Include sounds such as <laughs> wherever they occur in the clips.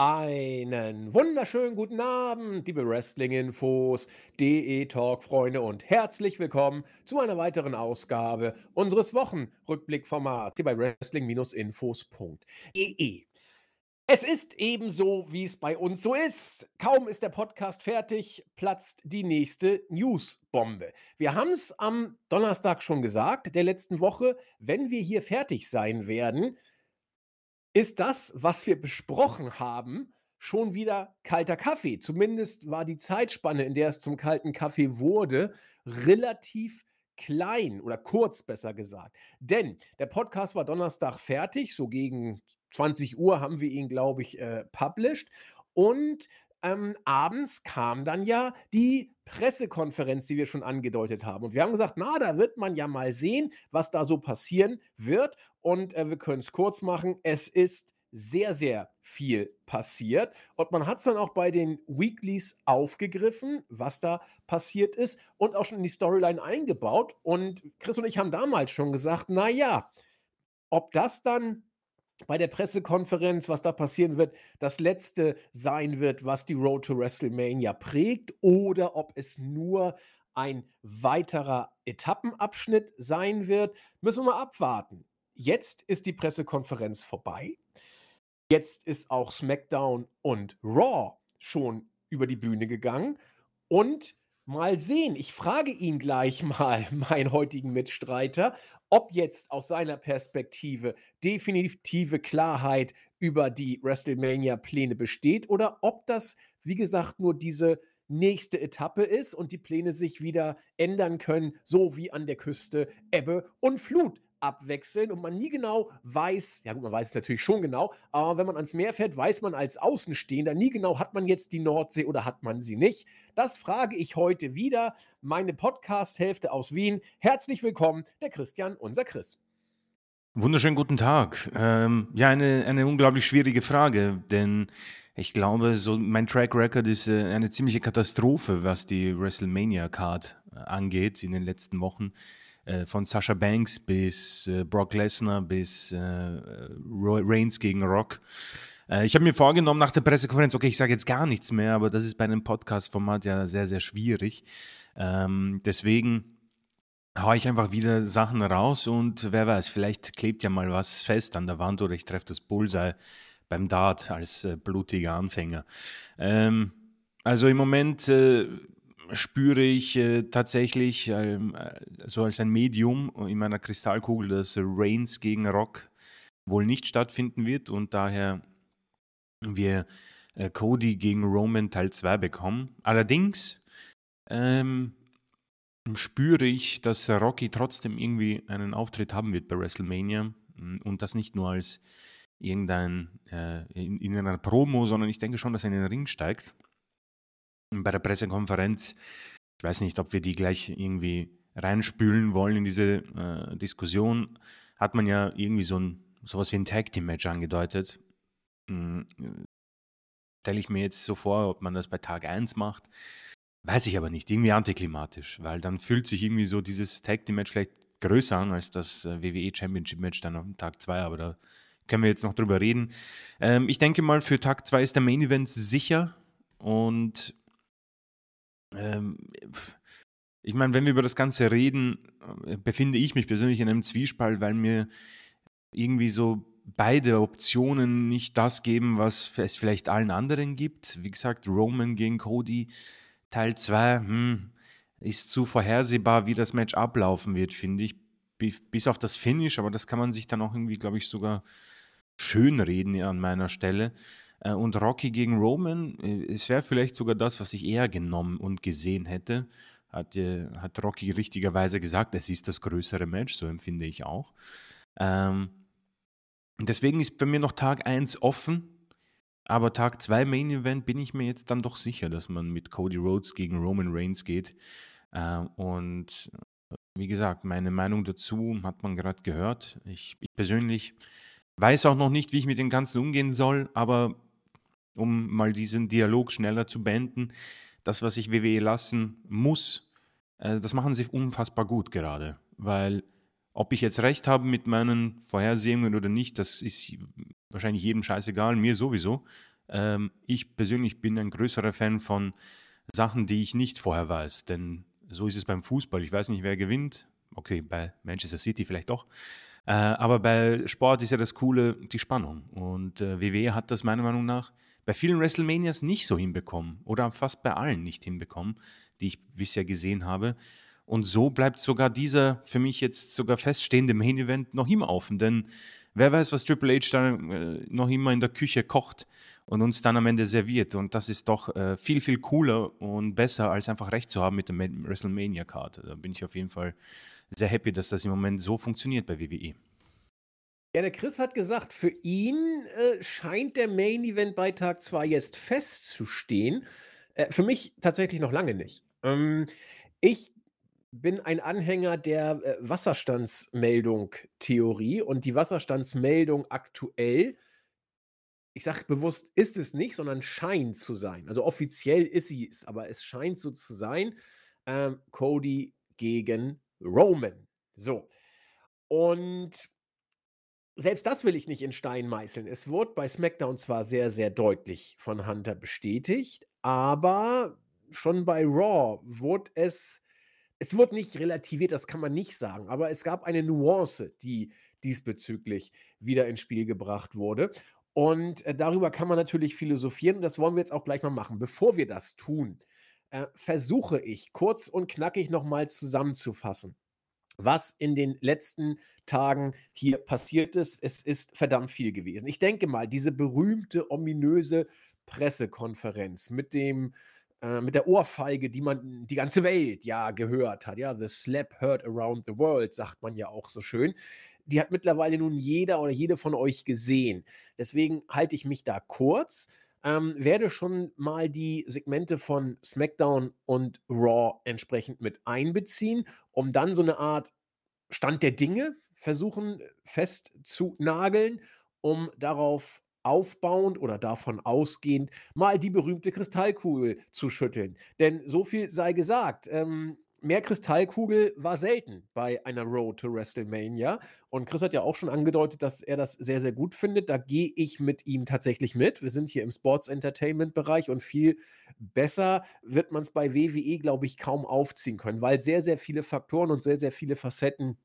Einen wunderschönen guten Abend, liebe Wrestling-Infos, DE-Talk-Freunde und herzlich willkommen zu einer weiteren Ausgabe unseres Wochenrückblickformats hier bei Wrestling-Infos.de. Es ist ebenso, wie es bei uns so ist. Kaum ist der Podcast fertig, platzt die nächste Newsbombe. Wir haben es am Donnerstag schon gesagt, der letzten Woche, wenn wir hier fertig sein werden, ist das, was wir besprochen haben, schon wieder kalter Kaffee. Zumindest war die Zeitspanne, in der es zum kalten Kaffee wurde, relativ klein oder kurz besser gesagt. Denn der Podcast war Donnerstag fertig, so gegen 20 Uhr haben wir ihn, glaube ich, äh, published. Und ähm, abends kam dann ja die Pressekonferenz, die wir schon angedeutet haben. Und wir haben gesagt, na, da wird man ja mal sehen, was da so passieren wird. Und äh, wir können es kurz machen. Es ist sehr, sehr viel passiert. Und man hat es dann auch bei den Weeklies aufgegriffen, was da passiert ist und auch schon in die Storyline eingebaut. Und Chris und ich haben damals schon gesagt, na ja, ob das dann bei der Pressekonferenz, was da passieren wird, das letzte sein wird, was die Road to WrestleMania prägt, oder ob es nur ein weiterer Etappenabschnitt sein wird, müssen wir mal abwarten. Jetzt ist die Pressekonferenz vorbei. Jetzt ist auch SmackDown und Raw schon über die Bühne gegangen. Und Mal sehen, ich frage ihn gleich mal, <laughs> meinen heutigen Mitstreiter, ob jetzt aus seiner Perspektive definitive Klarheit über die WrestleMania-Pläne besteht oder ob das, wie gesagt, nur diese nächste Etappe ist und die Pläne sich wieder ändern können, so wie an der Küste Ebbe und Flut abwechseln und man nie genau weiß, ja gut, man weiß es natürlich schon genau, aber wenn man ans Meer fährt, weiß man als Außenstehender nie genau, hat man jetzt die Nordsee oder hat man sie nicht. Das frage ich heute wieder. Meine Podcast-Hälfte aus Wien. Herzlich willkommen, der Christian, unser Chris. Wunderschönen guten Tag. Ähm, ja, eine, eine unglaublich schwierige Frage, denn ich glaube, so mein Track Record ist äh, eine ziemliche Katastrophe, was die WrestleMania-Card äh, angeht in den letzten Wochen. Äh, von Sasha Banks bis äh, Brock Lesnar bis äh, Reigns gegen Rock. ich habe mir vorgenommen nach der Pressekonferenz, okay, ich sage jetzt gar nichts mehr, aber das ist bei einem Podcast-Format ja sehr, sehr schwierig. Ähm, deswegen haue ich einfach wieder Sachen raus und wer weiß, vielleicht klebt ja mal was fest an der Wand oder ich treffe das Bullseye beim Dart als äh, blutiger Anfänger. Ähm, also im Moment äh, spüre ich äh, tatsächlich ähm, äh, so als ein Medium in meiner Kristallkugel, dass Reigns gegen Rock wohl nicht stattfinden wird und daher wir äh, Cody gegen Roman Teil 2 bekommen. Allerdings ähm, spüre ich, dass Rocky trotzdem irgendwie einen Auftritt haben wird bei WrestleMania mm, und das nicht nur als irgendein äh, in, in einer Promo, sondern ich denke schon, dass er in den Ring steigt bei der Pressekonferenz. Ich weiß nicht, ob wir die gleich irgendwie reinspülen wollen in diese äh, Diskussion. Hat man ja irgendwie so ein sowas wie ein Tag Team Match angedeutet. Hm, Stelle ich mir jetzt so vor, ob man das bei Tag 1 macht. Weiß ich aber nicht. Irgendwie antiklimatisch, weil dann fühlt sich irgendwie so dieses Tag Team Match vielleicht größer an als das äh, WWE Championship Match dann am Tag 2, aber da können wir jetzt noch drüber reden. Ähm, ich denke mal, für Tag 2 ist der Main Event sicher und ähm, ich meine, wenn wir über das Ganze reden, äh, befinde ich mich persönlich in einem Zwiespalt, weil mir irgendwie so beide Optionen nicht das geben, was es vielleicht allen anderen gibt. Wie gesagt, Roman gegen Cody, Teil 2, hm, ist zu vorhersehbar, wie das Match ablaufen wird, finde ich. Bis auf das Finish, aber das kann man sich dann auch irgendwie, glaube ich, sogar schönreden an meiner Stelle. Äh, und Rocky gegen Roman, äh, es wäre vielleicht sogar das, was ich eher genommen und gesehen hätte. Hat, äh, hat Rocky richtigerweise gesagt, es ist das größere Match, so empfinde ich auch. Ähm, deswegen ist bei mir noch Tag 1 offen, aber Tag 2 Main Event bin ich mir jetzt dann doch sicher, dass man mit Cody Rhodes gegen Roman Reigns geht. Äh, und wie gesagt, meine Meinung dazu hat man gerade gehört. Ich persönlich weiß auch noch nicht, wie ich mit dem Ganzen umgehen soll, aber um mal diesen Dialog schneller zu beenden. Das, was ich WWE lassen muss, äh, das machen sie unfassbar gut gerade. Weil, ob ich jetzt recht habe mit meinen Vorhersehungen oder nicht, das ist wahrscheinlich jedem scheißegal, mir sowieso. Ähm, ich persönlich bin ein größerer Fan von Sachen, die ich nicht vorher weiß, denn so ist es beim Fußball. Ich weiß nicht, wer gewinnt. Okay, bei Manchester City vielleicht doch. Äh, aber bei Sport ist ja das Coole die Spannung. Und äh, WWE hat das meiner Meinung nach bei vielen WrestleManias nicht so hinbekommen oder fast bei allen nicht hinbekommen, die ich bisher gesehen habe. Und so bleibt sogar dieser für mich jetzt sogar feststehende Main Event noch immer offen, denn wer weiß, was Triple H dann äh, noch immer in der Küche kocht und uns dann am Ende serviert. Und das ist doch äh, viel, viel cooler und besser, als einfach recht zu haben mit der WrestleMania-Karte. Da bin ich auf jeden Fall sehr happy, dass das im Moment so funktioniert bei WWE. Ja, der Chris hat gesagt, für ihn äh, scheint der Main Event bei Tag 2 jetzt festzustehen. Äh, für mich tatsächlich noch lange nicht. Ähm, ich bin ein Anhänger der äh, Wasserstandsmeldung-Theorie und die Wasserstandsmeldung aktuell, ich sage bewusst, ist es nicht, sondern scheint zu sein. Also offiziell ist sie es, aber es scheint so zu sein. Ähm, Cody gegen Roman. So. Und selbst das will ich nicht in Stein meißeln. Es wurde bei SmackDown zwar sehr, sehr deutlich von Hunter bestätigt, aber schon bei Raw wurde es, es wurde nicht relativiert, das kann man nicht sagen, aber es gab eine Nuance, die diesbezüglich wieder ins Spiel gebracht wurde. Und äh, darüber kann man natürlich philosophieren und das wollen wir jetzt auch gleich mal machen. Bevor wir das tun, äh, versuche ich kurz und knackig nochmal zusammenzufassen was in den letzten Tagen hier passiert ist. Es ist verdammt viel gewesen. Ich denke mal, diese berühmte, ominöse Pressekonferenz mit dem äh, mit der Ohrfeige, die man die ganze Welt ja gehört hat. Ja, the slap heard around the world, sagt man ja auch so schön. Die hat mittlerweile nun jeder oder jede von euch gesehen. Deswegen halte ich mich da kurz. Ähm, werde schon mal die Segmente von SmackDown und Raw entsprechend mit einbeziehen, um dann so eine Art Stand der Dinge versuchen festzunageln, um darauf aufbauend oder davon ausgehend mal die berühmte Kristallkugel zu schütteln. Denn so viel sei gesagt, ähm, mehr Kristallkugel war selten bei einer Road to WrestleMania. Und Chris hat ja auch schon angedeutet, dass er das sehr, sehr gut findet. Da gehe ich mit ihm tatsächlich mit. Wir sind hier im Sports Entertainment Bereich und viel besser wird man es bei WWE, glaube ich, kaum aufziehen können, weil sehr, sehr viele Faktoren und sehr, sehr viele Facetten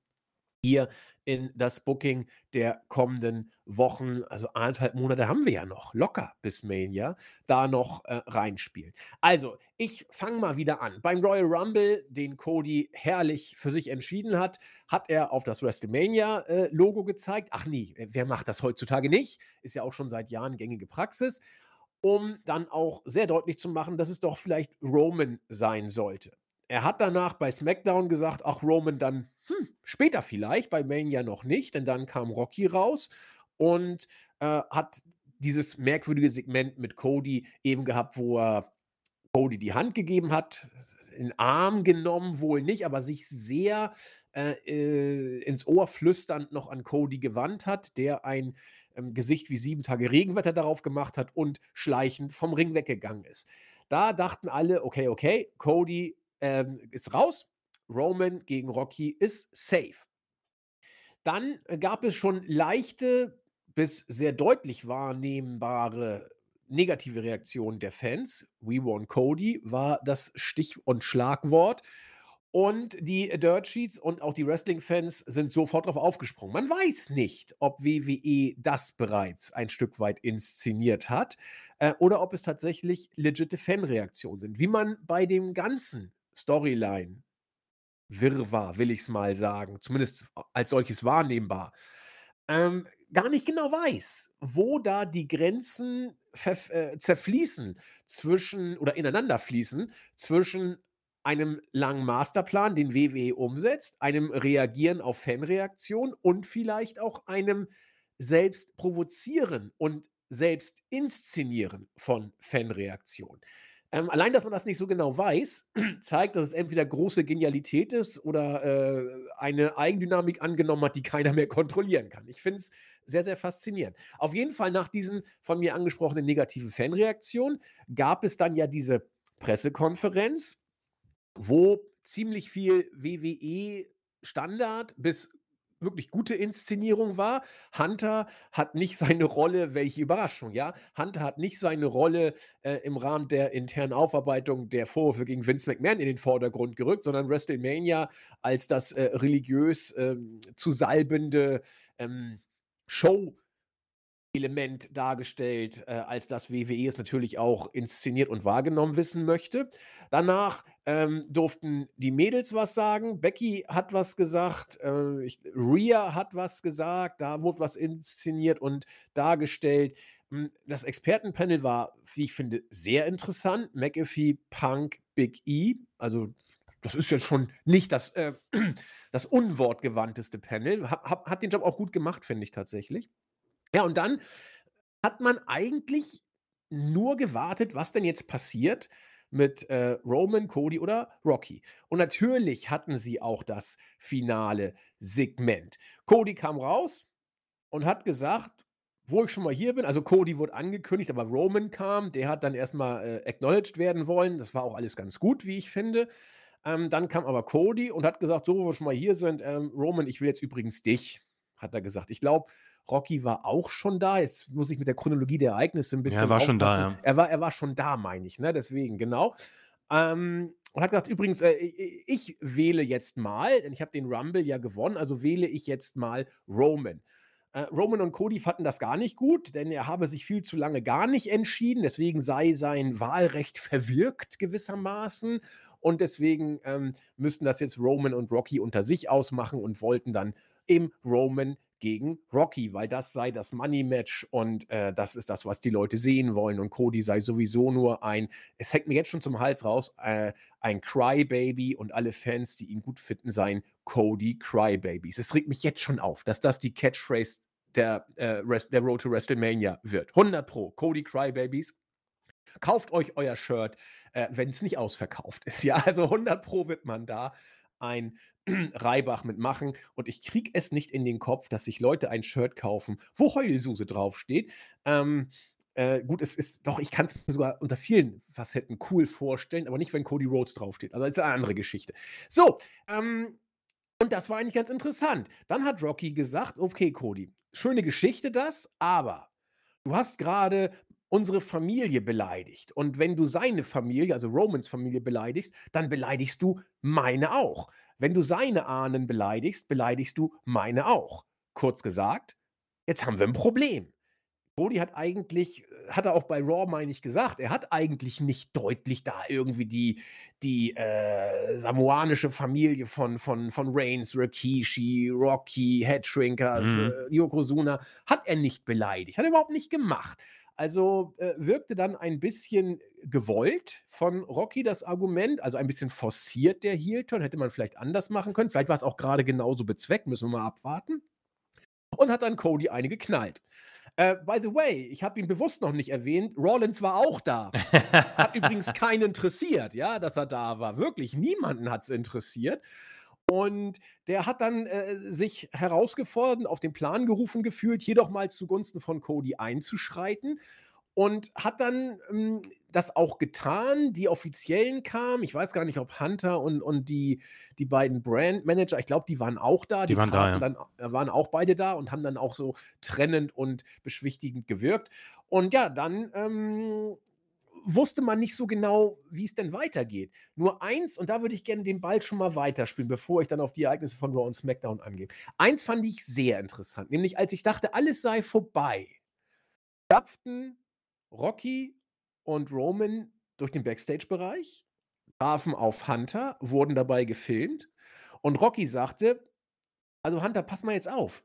hier in das Booking der kommenden Wochen, also anderthalb Monate haben wir ja noch, locker bis Mania, da noch äh, reinspielen. Also, ich fange mal wieder an. Beim Royal Rumble, den Cody herrlich für sich entschieden hat, hat er auf das WrestleMania-Logo äh, gezeigt. Ach nee, wer macht das heutzutage nicht? Ist ja auch schon seit Jahren gängige Praxis um dann auch sehr deutlich zu machen, dass es doch vielleicht Roman sein sollte. Er hat danach bei SmackDown gesagt, ach Roman, dann hm, später vielleicht, bei Mania noch nicht, denn dann kam Rocky raus und äh, hat dieses merkwürdige Segment mit Cody eben gehabt, wo er Cody die Hand gegeben hat, in Arm genommen, wohl nicht, aber sich sehr äh, äh, ins Ohr flüsternd noch an Cody gewandt hat, der ein ähm, Gesicht wie sieben Tage Regenwetter darauf gemacht hat und schleichend vom Ring weggegangen ist. Da dachten alle, okay, okay, Cody ähm, ist raus. Roman gegen Rocky ist safe. Dann äh, gab es schon leichte bis sehr deutlich wahrnehmbare negative Reaktionen der Fans. We want Cody war das Stich- und Schlagwort. Und die Dirt Sheets und auch die Wrestling-Fans sind sofort darauf aufgesprungen. Man weiß nicht, ob WWE das bereits ein Stück weit inszeniert hat äh, oder ob es tatsächlich legitime Fanreaktionen sind. Wie man bei dem ganzen Storyline, Wirrwarr, will ich es mal sagen, zumindest als solches wahrnehmbar, ähm, gar nicht genau weiß, wo da die Grenzen äh, zerfließen zwischen oder ineinander fließen zwischen einem langen Masterplan, den WWE umsetzt, einem Reagieren auf Fanreaktionen und vielleicht auch einem selbst provozieren und selbst inszenieren von Fanreaktionen. Ähm, allein, dass man das nicht so genau weiß, <clears throat> zeigt, dass es entweder große Genialität ist oder äh, eine Eigendynamik angenommen hat, die keiner mehr kontrollieren kann. Ich finde es sehr, sehr faszinierend. Auf jeden Fall nach diesen von mir angesprochenen negativen Fanreaktionen gab es dann ja diese Pressekonferenz, wo ziemlich viel WWE Standard bis wirklich gute Inszenierung war. Hunter hat nicht seine Rolle welche Überraschung, ja? Hunter hat nicht seine Rolle, äh, im Rahmen der internen Aufarbeitung der Vorwürfe gegen Vince McMahon in den Vordergrund gerückt, sondern WrestleMania als das, äh, religiös, ähm, zu salbende, ähm, Show Element dargestellt, äh, als das WWE es natürlich auch inszeniert und wahrgenommen wissen möchte. Danach ähm, durften die Mädels was sagen. Becky hat was gesagt. Äh, ich, Rhea hat was gesagt. Da wurde was inszeniert und dargestellt. Hm, das Expertenpanel war, wie ich finde, sehr interessant. McAfee, Punk, Big E. Also, das ist jetzt schon nicht das, äh, <clears throat> das unwortgewandteste Panel. Hat, hat den Job auch gut gemacht, finde ich tatsächlich. Ja, und dann hat man eigentlich nur gewartet, was denn jetzt passiert mit äh, Roman, Cody oder Rocky. Und natürlich hatten sie auch das finale Segment. Cody kam raus und hat gesagt, wo ich schon mal hier bin, also Cody wurde angekündigt, aber Roman kam, der hat dann erstmal äh, acknowledged werden wollen. Das war auch alles ganz gut, wie ich finde. Ähm, dann kam aber Cody und hat gesagt, so, wo wir schon mal hier sind, ähm, Roman, ich will jetzt übrigens dich, hat er gesagt. Ich glaube, Rocky war auch schon da. Jetzt muss ich mit der Chronologie der Ereignisse ein bisschen. Ja, er war aufpassen. schon da, ja. Er war, er war schon da, meine ich, ne? Deswegen, genau. Ähm, und hat gesagt, übrigens, äh, ich wähle jetzt mal, denn ich habe den Rumble ja gewonnen, also wähle ich jetzt mal Roman. Äh, Roman und Cody fanden das gar nicht gut, denn er habe sich viel zu lange gar nicht entschieden. Deswegen sei sein Wahlrecht verwirkt gewissermaßen. Und deswegen ähm, müssten das jetzt Roman und Rocky unter sich ausmachen und wollten dann im Roman gegen Rocky, weil das sei das Money-Match und äh, das ist das, was die Leute sehen wollen. Und Cody sei sowieso nur ein, es hängt mir jetzt schon zum Hals raus, äh, ein Crybaby und alle Fans, die ihn gut finden, seien Cody Crybabies. Es regt mich jetzt schon auf, dass das die Catchphrase der, äh, der Road to WrestleMania wird. 100 Pro, Cody Crybabies. Kauft euch euer Shirt, äh, wenn es nicht ausverkauft ist. Ja, also 100 Pro wird man da ein Reibach mitmachen und ich kriege es nicht in den Kopf, dass sich Leute ein Shirt kaufen, wo Heulsuse draufsteht. Ähm, äh, gut, es ist doch, ich kann es mir sogar unter vielen Facetten cool vorstellen, aber nicht, wenn Cody Rhodes draufsteht. Also das ist eine andere Geschichte. So, ähm, und das war eigentlich ganz interessant. Dann hat Rocky gesagt: Okay, Cody, schöne Geschichte das, aber du hast gerade unsere Familie beleidigt. Und wenn du seine Familie, also Romans Familie beleidigst, dann beleidigst du meine auch. Wenn du seine Ahnen beleidigst, beleidigst du meine auch. Kurz gesagt, jetzt haben wir ein Problem. Cody hat eigentlich, äh, hat er auch bei Raw, meine ich, gesagt, er hat eigentlich nicht deutlich da irgendwie die, die äh, samoanische Familie von, von, von Reigns, Rikishi, Rocky, Headshrinkers, Mhm. äh, Yokozuna, hat er nicht beleidigt, hat er überhaupt nicht gemacht. Also äh, wirkte dann ein bisschen gewollt von Rocky das Argument, also ein bisschen forciert der Heel-Turn, hätte man vielleicht anders machen können. Vielleicht war es auch gerade genauso bezweckt, müssen wir mal abwarten. Und hat dann Cody eine geknallt. Äh, by the way, ich habe ihn bewusst noch nicht erwähnt, Rollins war auch da. Hat <laughs> übrigens keinen interessiert, ja, dass er da war. Wirklich, niemanden hat es interessiert. Und der hat dann äh, sich herausgefordert, auf den Plan gerufen gefühlt, hier doch mal zugunsten von Cody einzuschreiten. Und hat dann ähm, das auch getan. Die Offiziellen kamen. Ich weiß gar nicht, ob Hunter und, und die, die beiden Brandmanager, ich glaube, die waren auch da. Die waren da, ja. dann, äh, waren auch beide da und haben dann auch so trennend und beschwichtigend gewirkt. Und ja, dann ähm, wusste man nicht so genau, wie es denn weitergeht. Nur eins, und da würde ich gerne den Ball schon mal weiterspielen, bevor ich dann auf die Ereignisse von Raw und SmackDown angehe. Eins fand ich sehr interessant, nämlich als ich dachte, alles sei vorbei, stapften Rocky und Roman durch den Backstage-Bereich, trafen auf Hunter, wurden dabei gefilmt und Rocky sagte, also Hunter, pass mal jetzt auf,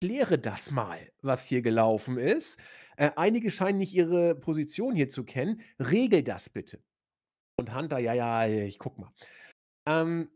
kläre das mal, was hier gelaufen ist. Äh, einige scheinen nicht ihre Position hier zu kennen. Regel das bitte. Und Hunter, ja, ja, ich guck mal. Ähm,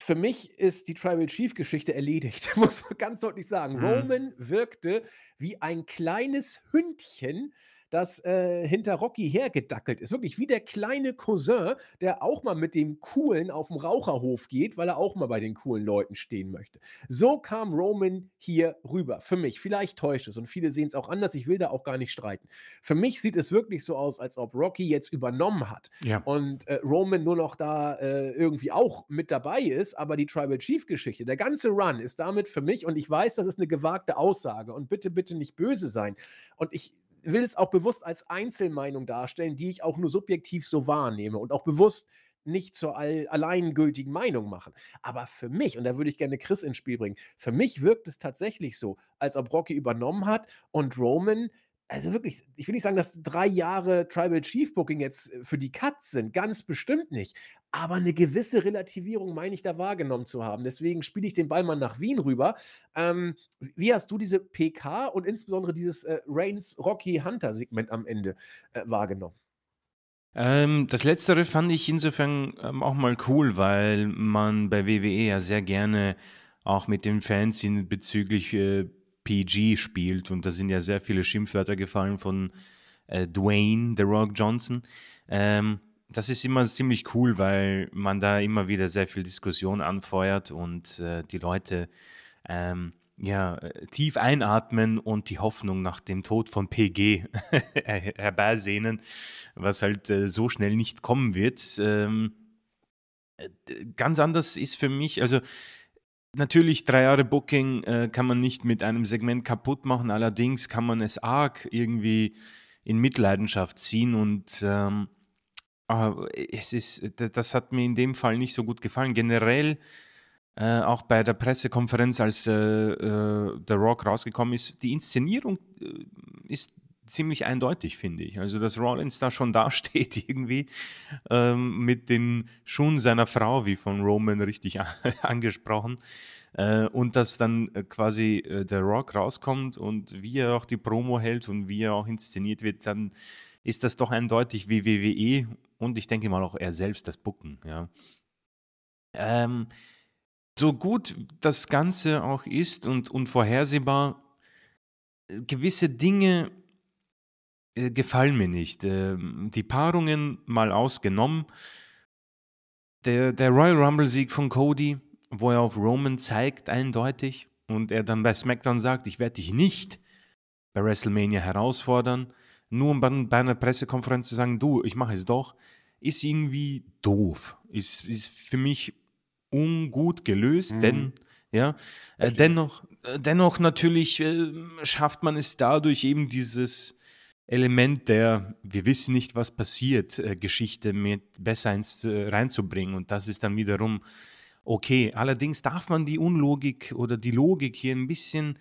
für mich ist die Tribal Chief Geschichte erledigt, <laughs> muss man ganz deutlich sagen. Mhm. Roman wirkte wie ein kleines Hündchen, das äh, hinter Rocky hergedackelt ist. Wirklich wie der kleine Cousin, der auch mal mit dem Coolen auf dem Raucherhof geht, weil er auch mal bei den coolen Leuten stehen möchte. So kam Roman hier rüber. Für mich. Vielleicht täuscht es und viele sehen es auch anders. Ich will da auch gar nicht streiten. Für mich sieht es wirklich so aus, als ob Rocky jetzt übernommen hat Ja. und äh, Roman nur noch da äh, irgendwie auch mit dabei ist, aber die Tribal Chief Geschichte, der ganze Run ist damit für mich und ich weiß, das ist eine gewagte Aussage und bitte, bitte nicht böse sein. Und ich will es auch bewusst als Einzelmeinung darstellen, die ich auch nur subjektiv so wahrnehme und auch bewusst nicht zur all alleingültigen Meinung machen. Aber für mich, und da würde ich gerne Chris ins Spiel bringen, für mich wirkt es tatsächlich so, als ob Rocky übernommen hat und Roman also wirklich, ich will nicht sagen, dass drei Jahre Tribal Chief Booking jetzt äh, für die Cuts sind, ganz bestimmt nicht. Aber eine gewisse Relativierung meine ich da wahrgenommen zu haben. Deswegen spiele ich den Ball mal nach Wien rüber. Ähm, wie hast du diese PK und insbesondere dieses äh, Reigns Rocky Hunter Segment am Ende äh, wahrgenommen? Ähm, das Letztere fand ich insofern ähm, auch mal cool, weil man bei WWE ja sehr gerne auch mit den Fans bezüglich äh, PG spielt und da sind ja sehr viele Schimpfwörter gefallen von äh, Dwayne, The Rock Johnson. Ähm, das ist immer ziemlich cool, weil man da immer wieder sehr viel Diskussion anfeuert und äh, die Leute ähm, ja, äh, tief einatmen und die Hoffnung nach dem Tod von PG <laughs> her- herbeisehnen, was halt äh, so schnell nicht kommen wird. Ähm, äh, ganz anders ist für mich, also natürlich drei Jahre Booking äh, kann man nicht mit einem Segment kaputt machen, allerdings kann man es arg irgendwie in Mitleidenschaft ziehen und ähm, aber es ist, das hat mir in dem Fall nicht so gut gefallen. Generell äh, auch bei der Pressekonferenz, als äh, äh, The Rock rausgekommen ist, die Inszenierung äh, ist ziemlich eindeutig, finde ich. Also, dass Rollins da schon <laughs> dasteht, irgendwie ähm, mit den Schuhen seiner Frau, wie von Roman richtig <laughs> angesprochen. Äh, und dass dann äh, quasi äh, der Rock rauskommt und wie er auch die Promo hält und wie er auch inszeniert wird, dann ist das doch eindeutig wie WWE und ich denke mal auch er selbst das Bucken, ja. Ähm, so gut das Ganze auch ist und unvorhersehbar, äh, gewisse Dinge äh, gefallen mir nicht. Ähm, die Paarungen mal ausgenommen. Der, der Royal Rumble-Sieg von Cody, wo er auf Roman zeigt, eindeutig, und er dann bei SmackDown sagt, ich werde dich nicht bei WrestleMania herausfordern, nur um dann bei einer Pressekonferenz zu sagen, du, ich mache es doch, ist irgendwie doof. Ist, ist für mich ungut gelöst, Mhm. denn ja, äh, dennoch, äh, dennoch natürlich äh, schafft man es dadurch eben dieses Element der wir wissen nicht, was passiert, äh, Geschichte mit besser ins, äh, reinzubringen und das ist dann wiederum okay. Allerdings darf man die Unlogik oder die Logik hier ein bisschen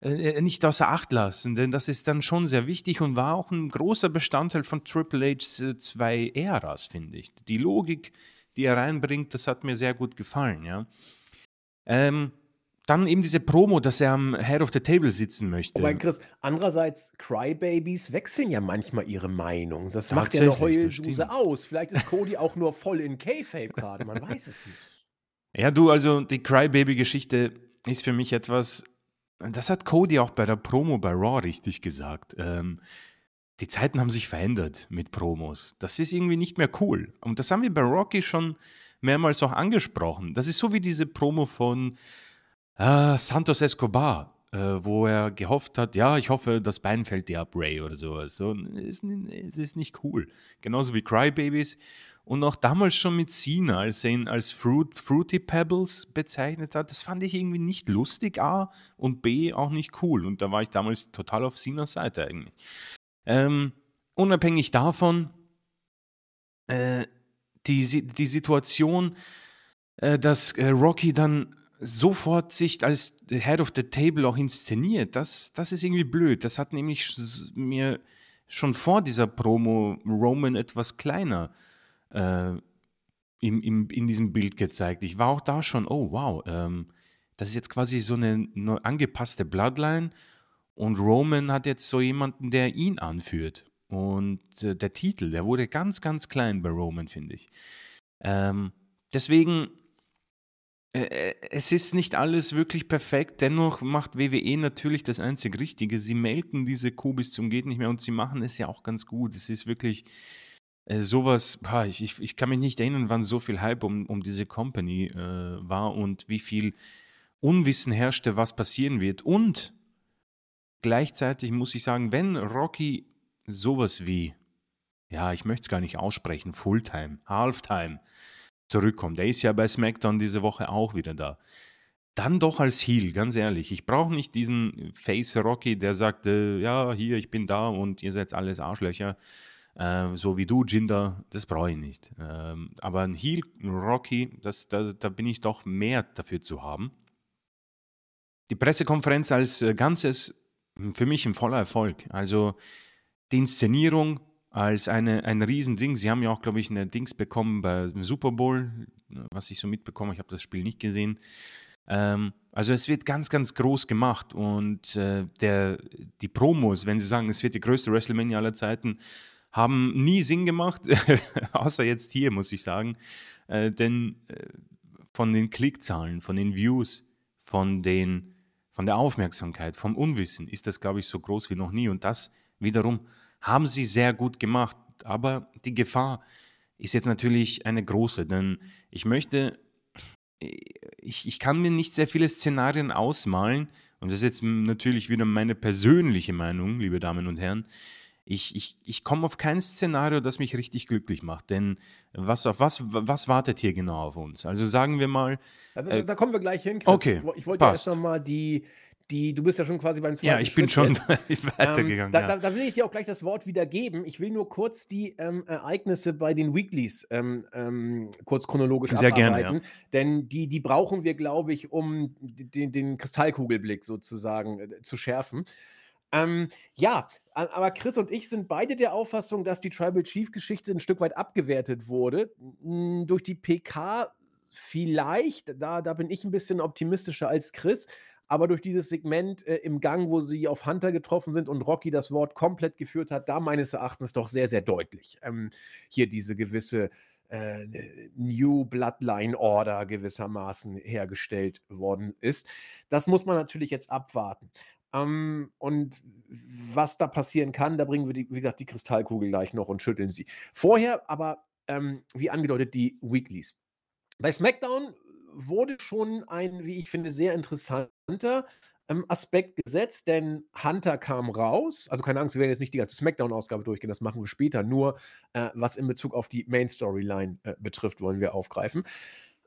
äh, nicht außer Acht lassen, denn das ist dann schon sehr wichtig und war auch ein großer Bestandteil von Triple H's äh, zwei Äras, finde ich. Die Logik, die er reinbringt, das hat mir sehr gut gefallen, ja. Ähm, dann eben diese Promo, dass er am Head of the Table sitzen möchte. Wobei, Chris, andererseits, Crybabies wechseln ja manchmal ihre Meinung. Das macht ja eine Heulsuse aus. Vielleicht ist Cody auch nur voll in K-Fape gerade, man weiß es nicht. Ja, du, also die Crybaby-Geschichte ist für mich etwas, das hat Cody auch bei der Promo bei Raw richtig gesagt. Ähm, die Zeiten haben sich verändert mit Promos. Das ist irgendwie nicht mehr cool. Und das haben wir bei Rocky schon mehrmals auch angesprochen. Das ist so wie diese Promo von äh, Santos Escobar, äh, wo er gehofft hat, ja, ich hoffe, das Bein fällt dir ab, Ray oder sowas. So, ist, ist, nicht cool. Genauso wie Crybabies. Und auch damals schon mit Cena, als er ihn als Fruit, Fruity Pebbles bezeichnet hat, das fand ich irgendwie nicht lustig, A, und B, auch nicht cool. Und da war ich damals total auf Cenas Seite eigentlich. Ähm, unabhängig davon, äh, die, die Situation, äh, dass äh, Rocky dann sofort sich als Head of the Table auch inszeniert, das, das ist irgendwie blöd. Das hat nämlich mir schon vor dieser Promo Roman etwas kleiner äh, im, im, in diesem Bild gezeigt. Ich war auch da schon, oh wow, ähm, das ist jetzt quasi so eine angepasste Bloodline und Roman hat jetzt so jemanden, der ihn anführt. Und äh, der Titel, der wurde ganz, ganz klein bei Roman, finde ich. Ähm, deswegen es ist nicht alles wirklich perfekt, dennoch macht WWE natürlich das einzig Richtige. Sie melken diese Kuh bis zum geht nicht mehr und sie machen es ja auch ganz gut. Es ist wirklich äh, sowas, ich, ich, ich kann mich nicht erinnern, wann so viel Hype um, um diese Company äh, war und wie viel Unwissen herrschte, was passieren wird. Und gleichzeitig muss ich sagen, wenn Rocky sowas wie, ja, ich möchte es gar nicht aussprechen, Fulltime, Halftime zurückkommt, der ist ja bei SmackDown diese Woche auch wieder da. Dann doch als Heel, ganz ehrlich. Ich brauche nicht diesen Face Rocky, der sagt, äh, ja, hier, ich bin da und ihr seid alles Arschlöcher. Äh, so wie du, Jinder, das brauche ich nicht. Ähm, aber ein Heel Rocky, das, da, da bin ich doch mehr dafür zu haben. Die Pressekonferenz als äh, Ganzes hm, für mich ein voller Erfolg. Also die Inszenierung als eine, ein Riesending. Sie haben ja auch, glaube ich, eine Dings bekommen beim Super Bowl, was ich so mitbekomme. Ich habe das Spiel nicht gesehen. Ähm, also es wird ganz, ganz groß gemacht und äh, der, die Promos, wenn sie sagen, es wird die größte WrestleMania aller Zeiten, haben nie Sinn gemacht, <laughs> außer jetzt hier, muss ich sagen. Äh, denn äh, von den Klickzahlen, von den Views, von, den, von der Aufmerksamkeit, vom Unwissen ist das, glaube ich, so groß wie noch nie. Und das wiederum haben sie sehr gut gemacht. Aber die Gefahr ist jetzt natürlich eine große, denn ich möchte, ich, ich kann mir nicht sehr viele Szenarien ausmalen. Und das ist jetzt natürlich wieder meine persönliche Meinung, liebe Damen und Herren ich, ich, ich komme auf kein Szenario, das mich richtig glücklich macht. Denn was, auf was, was wartet hier genau auf uns? Also sagen wir mal. Also, äh, da kommen wir gleich hin. Chris. Okay. Ich wollte ja erst nochmal die, die, du bist ja schon quasi beim zweiten Ja, ich bin schon <laughs> weitergegangen. Ähm, da, da, da, will ich dir auch gleich das Wort wieder geben. Ich will nur kurz die ähm, Ereignisse bei den Weeklies ähm, ähm kurz chronologisch Sehr abarbeiten. Gerne, ja. Denn die, die brauchen wir, glaube ich, um den, den Kristallkugelblick sozusagen äh, zu schärfen. Ähm, ja, aber Chris und ich sind beide der Auffassung, dass die Tribal Chief-Geschichte ein Stück weit abgewertet wurde. Hm, durch die PK vielleicht, da, da bin ich ein bisschen optimistischer als Chris, aber durch dieses Segment äh, im Gang, wo sie auf Hunter getroffen sind und Rocky das Wort komplett geführt hat, da meines Erachtens doch sehr, sehr deutlich ähm, hier diese gewisse äh, New Bloodline Order gewissermaßen hergestellt worden ist. Das muss man natürlich jetzt abwarten. Ähm, und was da passieren kann, da bringen wir, die, wie gesagt, die Kristallkugel gleich noch und schütteln sie. Vorher aber, ähm, wie angedeutet, die Weeklies. Bei SmackDown wurde schon ein, wie ich finde, sehr interessanter ähm, Aspekt gesetzt, denn Hunter kam raus. Also keine Angst, wir werden jetzt nicht die ganze SmackDown-Ausgabe durchgehen, das machen wir später. Nur äh, was in Bezug auf die Main-Storyline äh, betrifft, wollen wir aufgreifen.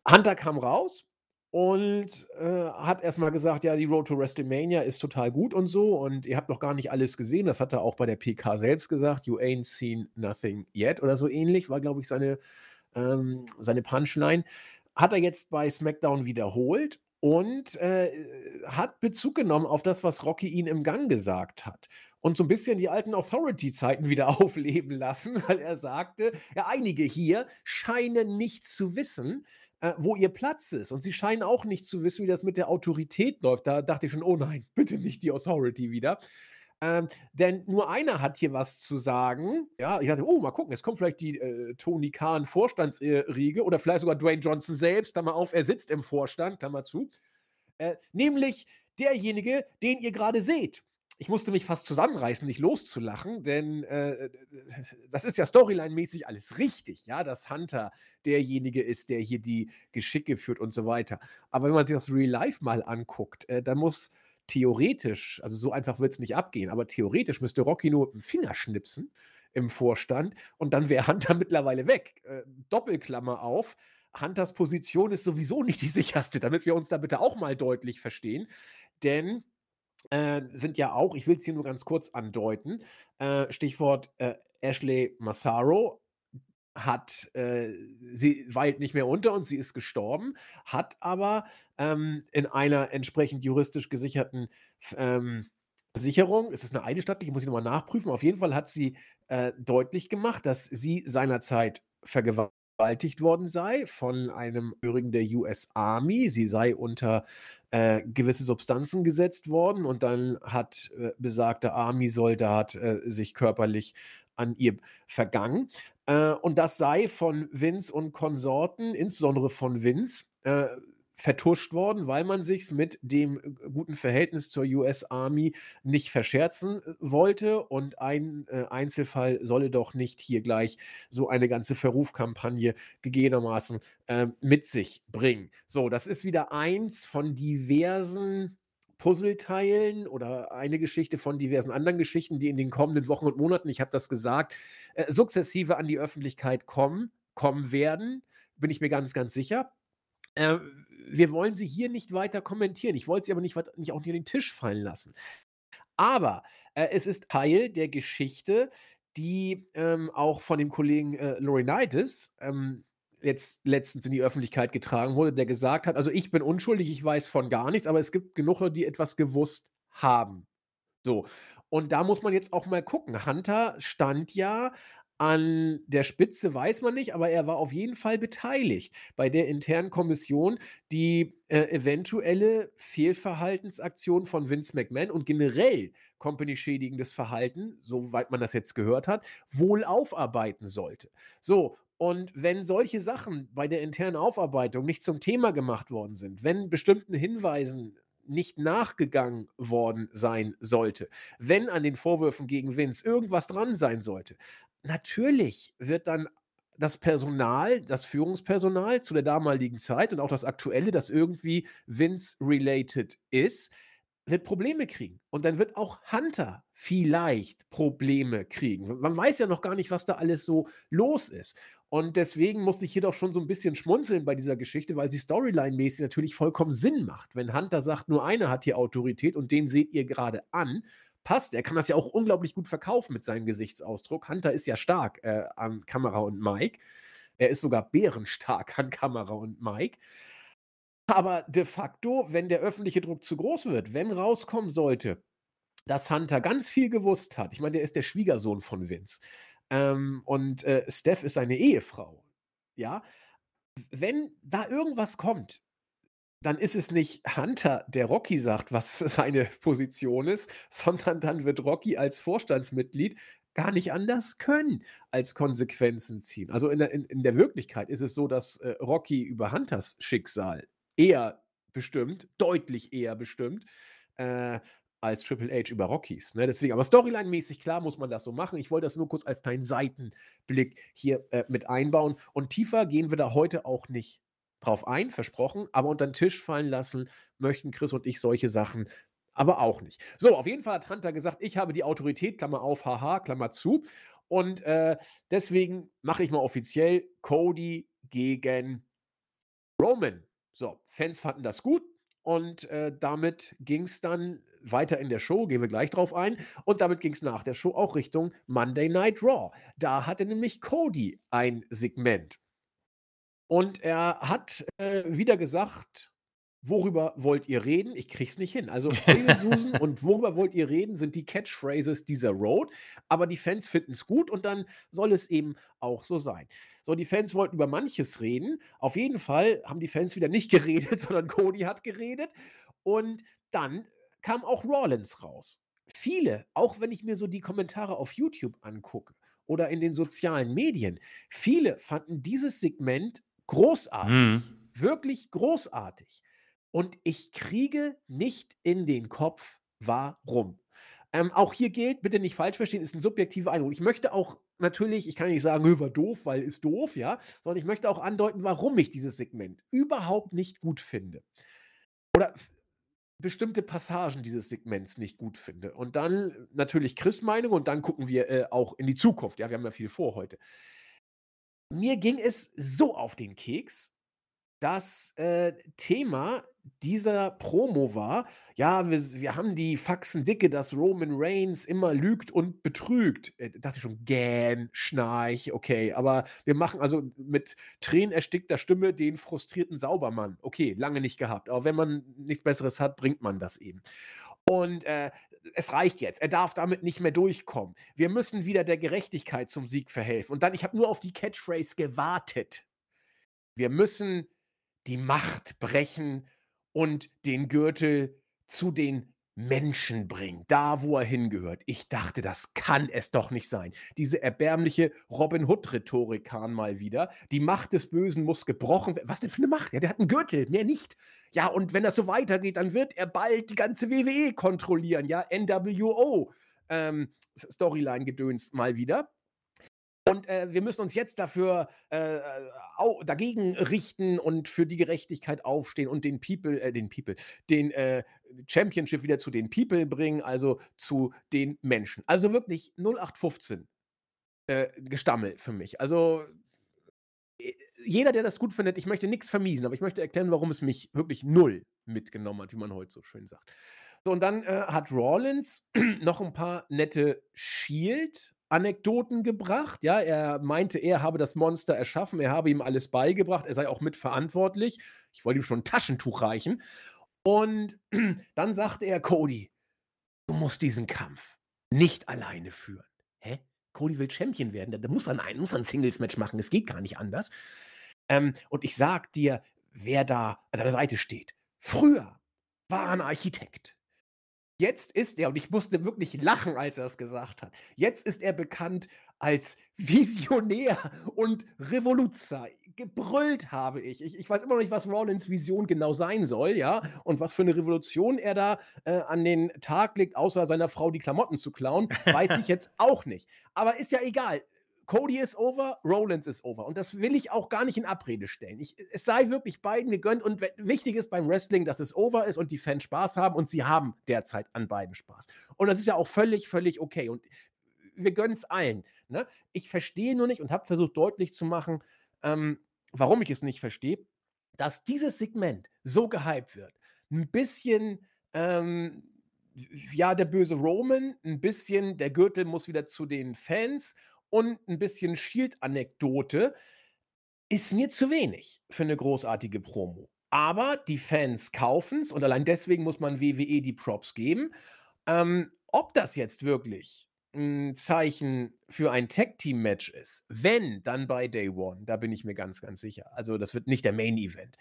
Hunter kam raus und äh, hat erstmal gesagt, ja, die Road to WrestleMania ist total gut und so und ihr habt noch gar nicht alles gesehen. Das hat er auch bei der PK selbst gesagt. You ain't seen nothing yet oder so ähnlich, war, glaube ich, seine, ähm, seine Punchline. Hat er jetzt bei SmackDown wiederholt und äh, hat Bezug genommen auf das, was Rocky ihn im Gang gesagt hat. Und so ein bisschen die alten Authority-Zeiten wieder <laughs> aufleben lassen, weil er sagte, ja, einige hier scheinen nicht zu wissen, äh, wo ihr Platz ist. Und sie scheinen auch nicht zu wissen, wie das mit der Autorität läuft. Da dachte ich schon, oh nein, <laughs> bitte nicht die Authority wieder. Ähm, denn nur einer hat hier was zu sagen. Ja, ich dachte, oh, mal gucken, jetzt kommt vielleicht die äh, Tony Khan Vorstandsriege oder vielleicht sogar Dwayne Johnson selbst. Klammer auf, er sitzt im Vorstand, Klammer zu. Äh, nämlich derjenige, den ihr gerade seht ich musste mich fast zusammenreißen, nicht loszulachen, denn äh, das ist ja storyline-mäßig alles richtig, ja, dass Hunter derjenige ist, der hier die Geschicke führt und so weiter. Aber wenn man sich das Real Life mal anguckt, äh, dann muss theoretisch, also so einfach wird es nicht abgehen, aber theoretisch müsste Rocky nur einen Finger schnipsen im Vorstand und dann wäre Hunter <laughs> mittlerweile weg. Äh, Doppelklammer auf. Hunters Position ist sowieso nicht die sicherste, damit wir uns da bitte auch mal deutlich verstehen. Denn äh, sind ja auch, ich will es hier nur ganz kurz andeuten, äh, Stichwort äh, Ashley Massaro hat, äh, sie weilt nicht mehr unter und sie ist gestorben, hat aber ähm, in einer entsprechend juristisch gesicherten ähm, Sicherung, es ist eine eidesstattliche, muss ich nochmal nachprüfen, auf jeden Fall hat sie äh, deutlich gemacht, dass sie seinerzeit vergewaltigt worden sei von einem Angehörigen der US Army. Sie sei unter äh, gewisse Substanzen gesetzt worden und dann hat äh, besagter Army-Soldat äh, sich körperlich an ihr vergangen. Äh, und das sei von Vince und Konsorten, insbesondere von Vince, äh, vertuscht worden, weil man sich's mit dem äh, guten Verhältnis zur US Army nicht verscherzen äh, wollte und ein äh, Einzelfall solle doch nicht hier gleich so eine ganze Verrufkampagne gegebenermaßen äh, mit sich bringen. So, das ist wieder eins von diversen Puzzleteilen oder eine Geschichte von diversen anderen Geschichten, die in den kommenden Wochen und Monaten, ich habe das gesagt, äh, sukzessive an die Öffentlichkeit kommen, kommen werden, bin ich mir ganz, ganz sicher. Äh, wir wollen sie hier nicht weiter kommentieren. Ich wollte sie aber nicht, nicht auch hier den Tisch fallen lassen. Aber äh, es ist Teil der Geschichte, die ähm, auch von dem Kollegen äh, Laurinaitis ähm, jetzt letztens in die Öffentlichkeit getragen wurde, der gesagt hat, also ich bin unschuldig, ich weiß von gar nichts, aber es gibt genug Leute, die etwas gewusst haben. So. Und da muss man jetzt auch mal gucken. Hunter stand ja an der Spitze weiß man nicht, aber er war auf jeden Fall beteiligt bei der internen Kommission, die äh, eventuelle Fehlverhaltensaktion von Vince McMahon und generell company-schädigendes Verhalten, soweit man das jetzt gehört hat, wohl aufarbeiten sollte. So, und wenn solche Sachen bei der internen Aufarbeitung nicht zum Thema gemacht worden sind, wenn bestimmten Hinweisen nicht nachgegangen worden sein sollte, wenn an den Vorwürfen gegen Vince irgendwas dran sein sollte, natürlich wird dann das Personal, das Führungspersonal zu der damaligen Zeit und auch das aktuelle, das irgendwie Vince-related ist, wird Probleme kriegen. Und dann wird auch Hunter vielleicht Probleme kriegen. Man weiß ja noch gar nicht, was da alles so los ist. Und deswegen musste ich hier doch schon so ein bisschen schmunzeln bei dieser Geschichte, weil sie storyline-mäßig natürlich vollkommen Sinn macht. Wenn Hunter sagt, nur einer hat hier Autorität und den seht ihr gerade an, passt. Er kann das ja auch unglaublich gut verkaufen mit seinem Gesichtsausdruck. Hunter ist ja stark äh, an Kamera und Mike. Er ist sogar bärenstark an Kamera und Mike. Aber de facto, wenn der öffentliche Druck zu groß wird, wenn rauskommen sollte, dass Hunter ganz viel gewusst hat, ich meine, der ist der Schwiegersohn von Vince ähm, und äh, Steph ist seine Ehefrau, ja, wenn da irgendwas kommt, dann ist es nicht Hunter, der Rocky sagt, was <laughs> seine Position ist, sondern dann wird Rocky als Vorstandsmitglied gar nicht anders können, als Konsequenzen ziehen. Also in der, in, in der Wirklichkeit ist es so, dass äh, Rocky über Hunters Schicksal eher bestimmt, deutlich eher bestimmt, äh, als Triple H über Rockies. Ne? Deswegen, aber Storyline-mäßig, klar, muss man das so machen. Ich wollte das nur kurz als kleinen Seitenblick hier äh, mit einbauen. Und tiefer gehen wir da heute auch nicht drauf ein, versprochen, aber unter den Tisch fallen lassen möchten Chris und ich solche Sachen aber auch nicht. So, auf jeden Fall hat Hunter gesagt, ich habe die Autorität, Klammer auf, haha, Klammer zu. Und äh, deswegen mache ich mal offiziell Cody gegen Roman. So, Fans fanden das gut und äh, damit ging es dann weiter in der Show, gehen wir gleich drauf ein. Und damit ging es nach der Show auch Richtung Monday Night Raw. Da hatte nämlich Cody ein Segment. Und er hat äh, wieder gesagt, Worüber wollt ihr reden? Ich krieg's nicht hin. Also, Hail Susan <laughs> und worüber wollt ihr reden, sind die Catchphrases dieser Road. Aber die Fans finden es gut und dann soll es eben auch so sein. So, die Fans wollten über manches reden. Auf jeden Fall haben die Fans wieder nicht <laughs> geredet, sondern Cody hat geredet. Und dann kam auch Rollins raus. Viele, auch wenn ich mir so die Kommentare auf YouTube angucke oder in den sozialen Medien, viele fanden dieses Segment großartig. Mhm. Wirklich großartig. Und ich kriege nicht in den Kopf, warum. Ähm, auch hier gilt, bitte nicht falsch verstehen, ist ein subjektiver Eindruck. Ich möchte auch natürlich, ich kann nicht sagen, war doof, weil ist doof, ja, sondern ich möchte auch andeuten, warum ich dieses Segment überhaupt nicht gut finde. Oder bestimmte Passagen dieses Segments nicht gut finde. Und dann natürlich Chris Meinung und dann gucken wir äh, auch in die Zukunft. Ja, wir haben ja viel vor heute. Mir ging es so auf den Keks, das äh, Thema dieser Promo war, ja, wir, wir haben die Faxen dicke, dass Roman Reigns immer lügt und betrügt. Äh, dachte ich schon, gähn, schnarch, okay, aber wir machen also mit tränenerstickter Stimme den frustrierten Saubermann. Okay, lange nicht gehabt, aber wenn man nichts Besseres hat, bringt man das eben. Und äh, es reicht jetzt. Er darf damit nicht mehr durchkommen. Wir müssen wieder der Gerechtigkeit zum Sieg verhelfen. Und dann, ich habe nur auf die Catchphrase gewartet. Wir müssen die Macht brechen und den Gürtel zu den Menschen bringen, da wo er hingehört. Ich dachte, das kann es doch nicht sein. Diese erbärmliche Robin Hood-Rhetorik kam mal wieder. Die Macht des Bösen muss gebrochen werden. Was denn für eine Macht? Ja, der hat einen Gürtel, mehr nicht. Ja, und wenn das so weitergeht, dann wird er bald die ganze WWE kontrollieren. Ja, NWO. Ähm, Storyline gedönst mal wieder. Und äh, wir müssen uns jetzt dafür äh, dagegen richten und für die Gerechtigkeit aufstehen und den People, äh, den People, den äh, Championship wieder zu den People bringen, also zu den Menschen. Also wirklich 0815 äh, Gestammel für mich. Also äh, jeder, der das gut findet, ich möchte nichts vermiesen, aber ich möchte erklären, warum es mich wirklich null mitgenommen hat, wie man heute so schön sagt. So, und dann äh, hat Rawlins <clears throat> noch ein paar nette Shield Anekdoten gebracht. Ja, er meinte, er habe das Monster erschaffen, er habe ihm alles beigebracht, er sei auch mitverantwortlich. Ich wollte ihm schon ein Taschentuch reichen. Und <clears throat> dann sagte er, Cody, du musst diesen Kampf nicht alleine führen. Hä? Cody will Champion werden, da muss er ein, muss ein Singles-Match machen, es geht gar nicht anders. Ähm, und ich sag dir, wer da an deiner Seite steht. Früher war er ein Architekt. Jetzt ist er, und ich musste wirklich lachen, als er es gesagt hat, jetzt ist er bekannt als Visionär und Revoluzer. Gebrüllt habe ich. ich. Ich weiß immer noch nicht, was Rollins Vision genau sein soll, ja, und was für eine Revolution er da äh, an den Tag legt, außer seiner Frau die Klamotten zu klauen, weiß ich jetzt auch nicht. Aber ist ja egal. Cody ist over, Rollins ist over. Und das will ich auch gar nicht in Abrede stellen. Ich, es sei wirklich beiden gegönnt. Und wichtig ist beim Wrestling, dass es over ist und die Fans Spaß haben. Und sie haben derzeit an beiden Spaß. Und das ist ja auch völlig, völlig okay. Und wir gönnen es allen. Ne? Ich verstehe nur nicht und habe versucht deutlich zu machen, ähm, warum ich es nicht verstehe, dass dieses Segment so gehypt wird. Ein bisschen. Ähm, ja, der böse Roman, ein bisschen, der Gürtel muss wieder zu den Fans und ein bisschen Shield-Anekdote ist mir zu wenig für eine großartige Promo. Aber die Fans kaufen es und allein deswegen muss man WWE die Props geben. Ähm, ob das jetzt wirklich ein Zeichen für ein Tag-Team-Match ist, wenn, dann bei Day One, da bin ich mir ganz, ganz sicher. Also das wird nicht der Main-Event.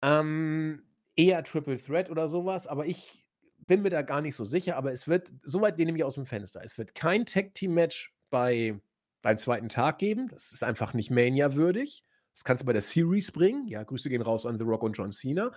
Ähm, eher Triple Threat oder sowas, aber ich bin mir da gar nicht so sicher, aber es wird, soweit nehme ich aus dem Fenster, es wird kein Tag-Team-Match bei beim zweiten Tag geben. Das ist einfach nicht Mania würdig. Das kannst du bei der Series bringen. Ja, Grüße gehen raus an The Rock und John Cena.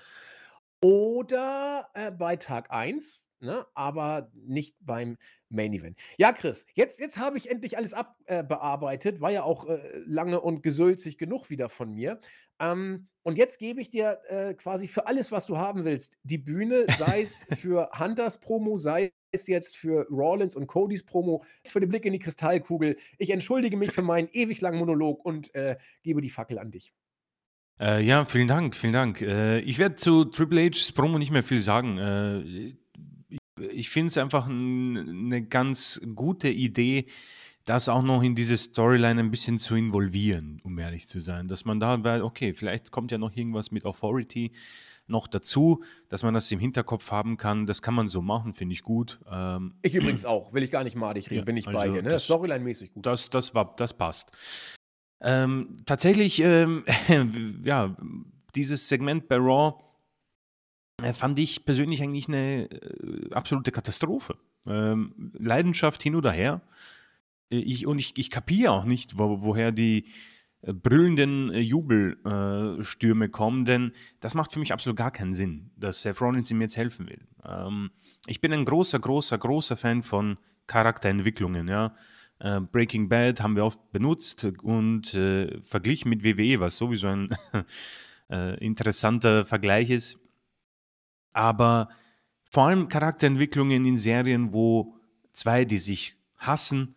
Oder äh, bei Tag 1, ne? aber nicht beim Main Event. Ja, Chris, jetzt, jetzt habe ich endlich alles abbearbeitet. Äh, War ja auch äh, lange und gesülzig genug wieder von mir. Ähm, und jetzt gebe ich dir äh, quasi für alles, was du haben willst, die Bühne, sei es <laughs> für Hunters Promo, sei es jetzt für Rawlins und Codys Promo, für den Blick in die Kristallkugel. Ich entschuldige mich für meinen ewig langen Monolog und äh, gebe die Fackel an dich. Äh, ja, vielen Dank, vielen Dank. Äh, ich werde zu Triple H's Promo nicht mehr viel sagen. Äh, ich, ich finde es einfach eine ganz gute Idee, das auch noch in diese Storyline ein bisschen zu involvieren, um ehrlich zu sein. Dass man da, weil, okay, vielleicht kommt ja noch irgendwas mit Authority noch dazu, dass man das im Hinterkopf haben kann. Das kann man so machen, finde ich gut. Ähm, ich übrigens auch, will ich gar nicht madig reden, ja, bin ich also bei dir. Ne? Storyline-mäßig gut. Das, das, war, das passt. Ähm, tatsächlich, ähm, <laughs> ja, dieses Segment bei Raw äh, fand ich persönlich eigentlich eine äh, absolute Katastrophe. Ähm, Leidenschaft hin oder her. Äh, ich, und ich, ich kapiere auch nicht, wo, woher die äh, brüllenden äh, Jubelstürme kommen, denn das macht für mich absolut gar keinen Sinn, dass Seth Rollins ihm jetzt helfen will. Ähm, ich bin ein großer, großer, großer Fan von Charakterentwicklungen, ja. Breaking Bad haben wir oft benutzt und verglichen mit WWE, was sowieso ein <laughs> interessanter Vergleich ist. Aber vor allem Charakterentwicklungen in Serien, wo zwei, die sich hassen,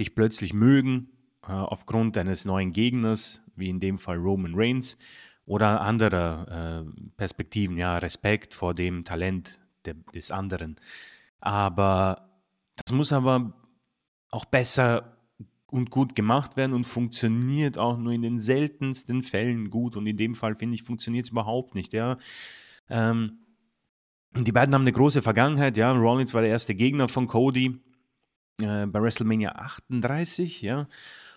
sich plötzlich mögen, äh, aufgrund eines neuen Gegners, wie in dem Fall Roman Reigns, oder anderer äh, Perspektiven, ja, Respekt vor dem Talent der, des anderen. Aber das muss aber auch besser und gut gemacht werden und funktioniert auch nur in den seltensten Fällen gut. Und in dem Fall, finde ich, funktioniert es überhaupt nicht. Ja. Ähm, die beiden haben eine große Vergangenheit. Ja. Rollins war der erste Gegner von Cody äh, bei WrestleMania 38. Ja.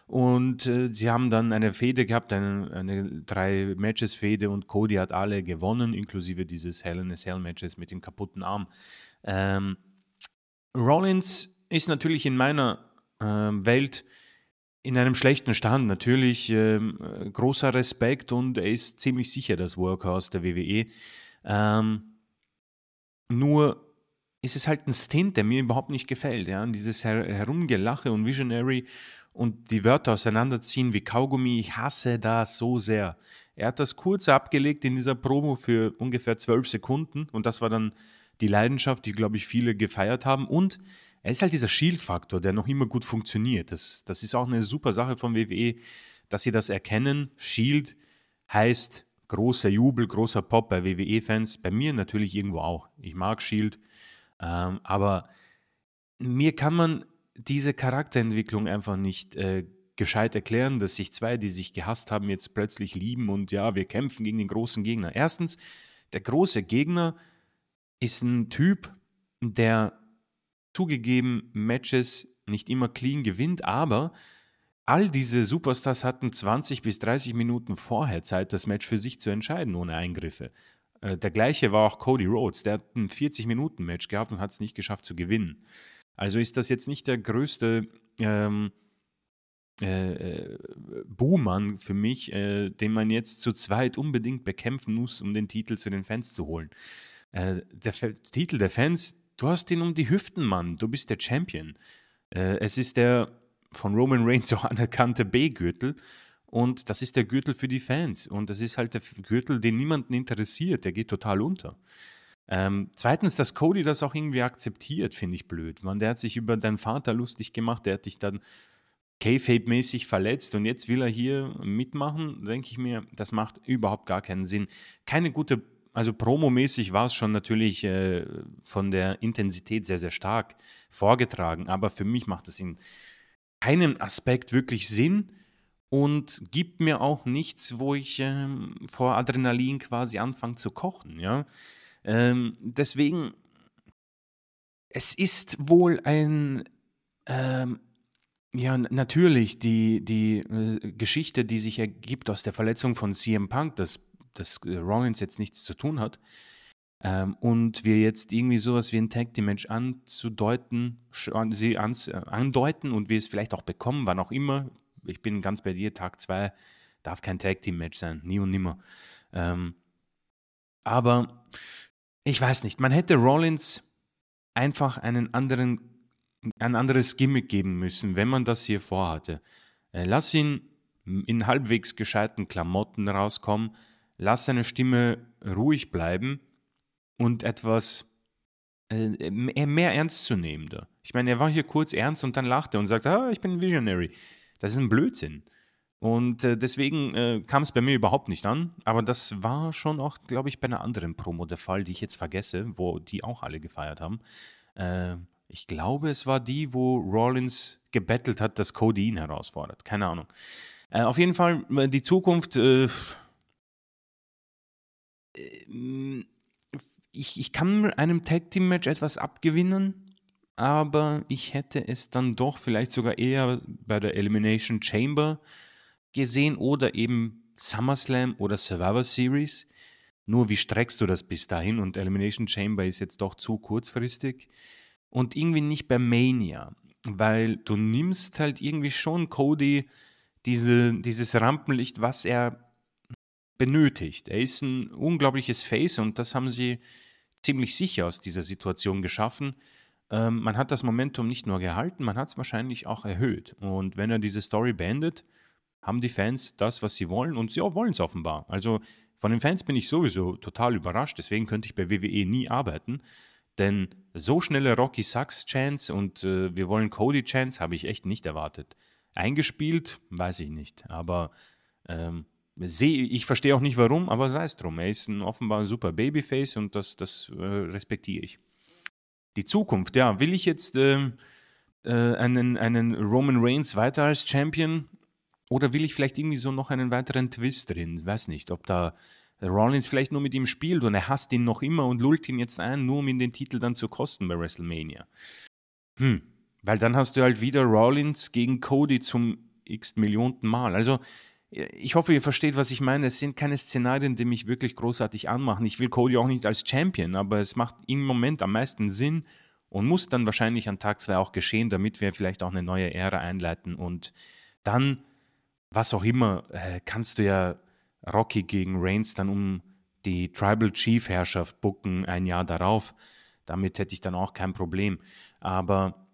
Und äh, sie haben dann eine Fehde gehabt, eine, eine drei Matches Fehde und Cody hat alle gewonnen, inklusive dieses Hell in a Cell Matches mit dem kaputten Arm. Ähm, Rollins ist natürlich in meiner äh, Welt in einem schlechten Stand. Natürlich äh, großer Respekt und er ist ziemlich sicher das Workhouse der WWE. Ähm, nur ist es halt ein Stint, der mir überhaupt nicht gefällt. Ja? Dieses Her Herumgelache und Visionary und die Wörter auseinanderziehen wie Kaugummi, ich hasse das so sehr. Er hat das kurz abgelegt in dieser Promo für ungefähr zwölf Sekunden und das war dann die Leidenschaft, die, glaube ich, viele gefeiert haben. Und er ist halt dieser Shield-Faktor, der noch immer gut funktioniert. Das, das ist auch eine super Sache von WWE, dass sie das erkennen. Shield heißt großer Jubel, großer Pop bei WWE-Fans. Bei mir natürlich irgendwo auch. Ich mag Shield. Ähm, aber mir kann man diese Charakterentwicklung einfach nicht äh, gescheit erklären, dass sich zwei, die sich gehasst haben, jetzt plötzlich lieben und ja, wir kämpfen gegen den großen Gegner. Erstens, der große Gegner ist ein Typ, der zugegeben Matches nicht immer clean gewinnt, aber all diese Superstars hatten 20 bis 30 Minuten vorher Zeit, das Match für sich zu entscheiden, ohne Eingriffe. Äh, der gleiche war auch Cody Rhodes. Der hat ein 40-Minuten-Match gehabt und hat es nicht geschafft zu gewinnen. Also ist das jetzt nicht der größte ähm, äh, äh Buhmann für mich, äh, den man jetzt zu zweit unbedingt bekämpfen muss, um den Titel zu den Fans zu holen. Äh, der F Titel der Fans, du hast ihn um die Hüften, Mann. Du bist der Champion. Äh, es ist der von Roman Reigns auch anerkannte B-Gürtel. Und das ist der Gürtel für die Fans. Und das ist halt der Gürtel, den niemanden interessiert. Der geht total unter. Ähm, zweitens, dass Cody das auch irgendwie akzeptiert, finde ich blöd. Man, der hat sich über deinen Vater lustig gemacht, der hat dich dann K-Fape-mäßig verletzt und jetzt will er hier mitmachen, denke ich mir, das macht überhaupt gar keinen Sinn. Keine gute also promomäßig war es schon natürlich äh, von der Intensität sehr, sehr stark vorgetragen, aber für mich macht es in keinem Aspekt wirklich Sinn und gibt mir auch nichts, wo ich ähm, vor Adrenalin quasi anfange zu kochen, ja. Ähm, deswegen, es ist wohl ein, ähm, ja, natürlich die, die äh, Geschichte, die sich ergibt aus der Verletzung von CM Punk, das dass äh, Rollins jetzt nichts zu tun hat. Ähm, und wir jetzt irgendwie sowas wie ein Tag Team anzudeuten, sie äh, andeuten und wir es vielleicht auch bekommen, wann auch immer. Ich bin ganz bei dir, Tag 2 darf kein Tag Team Match sein, nie und nimmer. Ähm, aber ich weiß nicht, man hätte Rollins einfach einen anderen, ein anderes Gimmick geben müssen, wenn man das hier vorhatte. Äh, lass ihn in halbwegs gescheiten Klamotten rauskommen lass seine Stimme ruhig bleiben und etwas äh, mehr ernst zu nehmen. Da. Ich meine, er war hier kurz ernst und dann lachte und sagte, ah, ich bin ein Visionary. Das ist ein Blödsinn. Und äh, deswegen äh, kam es bei mir überhaupt nicht an. Aber das war schon auch, glaube ich, bei einer anderen Promo der Fall, die ich jetzt vergesse, wo die auch alle gefeiert haben. Äh, ich glaube, es war die, wo Rollins gebettelt hat, dass Cody ihn herausfordert. Keine Ahnung. Äh, auf jeden Fall, äh, die Zukunft ähm, ich, ich kann einem Tag Team Match etwas abgewinnen, aber ich hätte es dann doch vielleicht sogar eher bei der Elimination Chamber gesehen oder eben SummerSlam oder Survivor Series. Nur wie streckst du das bis dahin? Und Elimination Chamber ist jetzt doch zu kurzfristig. Und irgendwie nicht bei Mania, weil du nimmst halt irgendwie schon Cody diese, dieses Rampenlicht, was er benötigt. Er ist ein unglaubliches Face und das haben sie ziemlich sicher aus dieser Situation geschaffen. Ähm, man hat das Momentum nicht nur gehalten, man hat es wahrscheinlich auch erhöht. Und wenn er diese Story beendet, haben die Fans das, was sie wollen und sie wollen es offenbar. Also von den Fans bin ich sowieso total überrascht, deswegen könnte ich bei WWE nie arbeiten. Denn so schnelle Rocky Sucks Chance und äh, wir wollen Cody Chance habe ich echt nicht erwartet. Eingespielt, weiß ich nicht, aber ähm, sehe, ich verstehe auch nicht warum, aber sei es drum. Er ist ein offenbar ein super Babyface und das, das äh, respektiere ich. Die Zukunft, ja, will ich jetzt äh, äh, einen, einen Roman Reigns weiter als Champion oder will ich vielleicht irgendwie so noch einen weiteren Twist drin? Weiß nicht, ob da Rollins vielleicht nur mit ihm spielt und er hasst ihn noch immer und lullt ihn jetzt ein, nur um ihn den Titel dann zu kosten bei WrestleMania. Hm, weil dann hast du halt wieder Rollins gegen Cody zum x Millionten Mal. Also ich hoffe, ihr versteht, was ich meine. Es sind keine Szenarien, die mich wirklich großartig anmachen. Ich will Cody auch nicht als Champion, aber es macht im Moment am meisten Sinn und muss dann wahrscheinlich an Tag 2 auch geschehen, damit wir vielleicht auch eine neue Ära einleiten. Und dann, was auch immer, äh, kannst du ja Rocky gegen Reigns dann um die Tribal Chief Herrschaft bucken ein Jahr darauf. Damit hätte ich dann auch kein Problem. Aber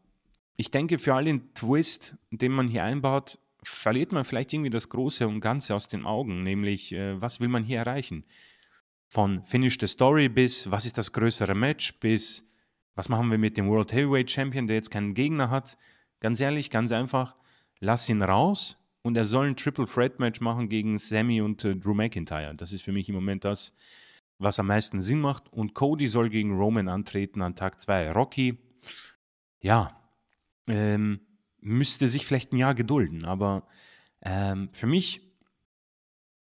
ich denke, für all den Twist, den man hier einbaut, verliert man vielleicht irgendwie das Große und Ganze aus den Augen, nämlich äh, was will man hier erreichen? Von Finish the Story bis was ist das größere Match bis was machen wir mit dem World Heavyweight Champion, der jetzt keinen Gegner hat? Ganz ehrlich, ganz einfach, lass ihn raus und er soll ein Triple Threat Match machen gegen Sammy und äh, Drew McIntyre. Das ist für mich im Moment das, was am meisten Sinn macht. Und Cody soll gegen Roman antreten an Tag 2. Rocky, ja, ähm, müsste sich vielleicht ein Jahr gedulden. Aber ähm, für mich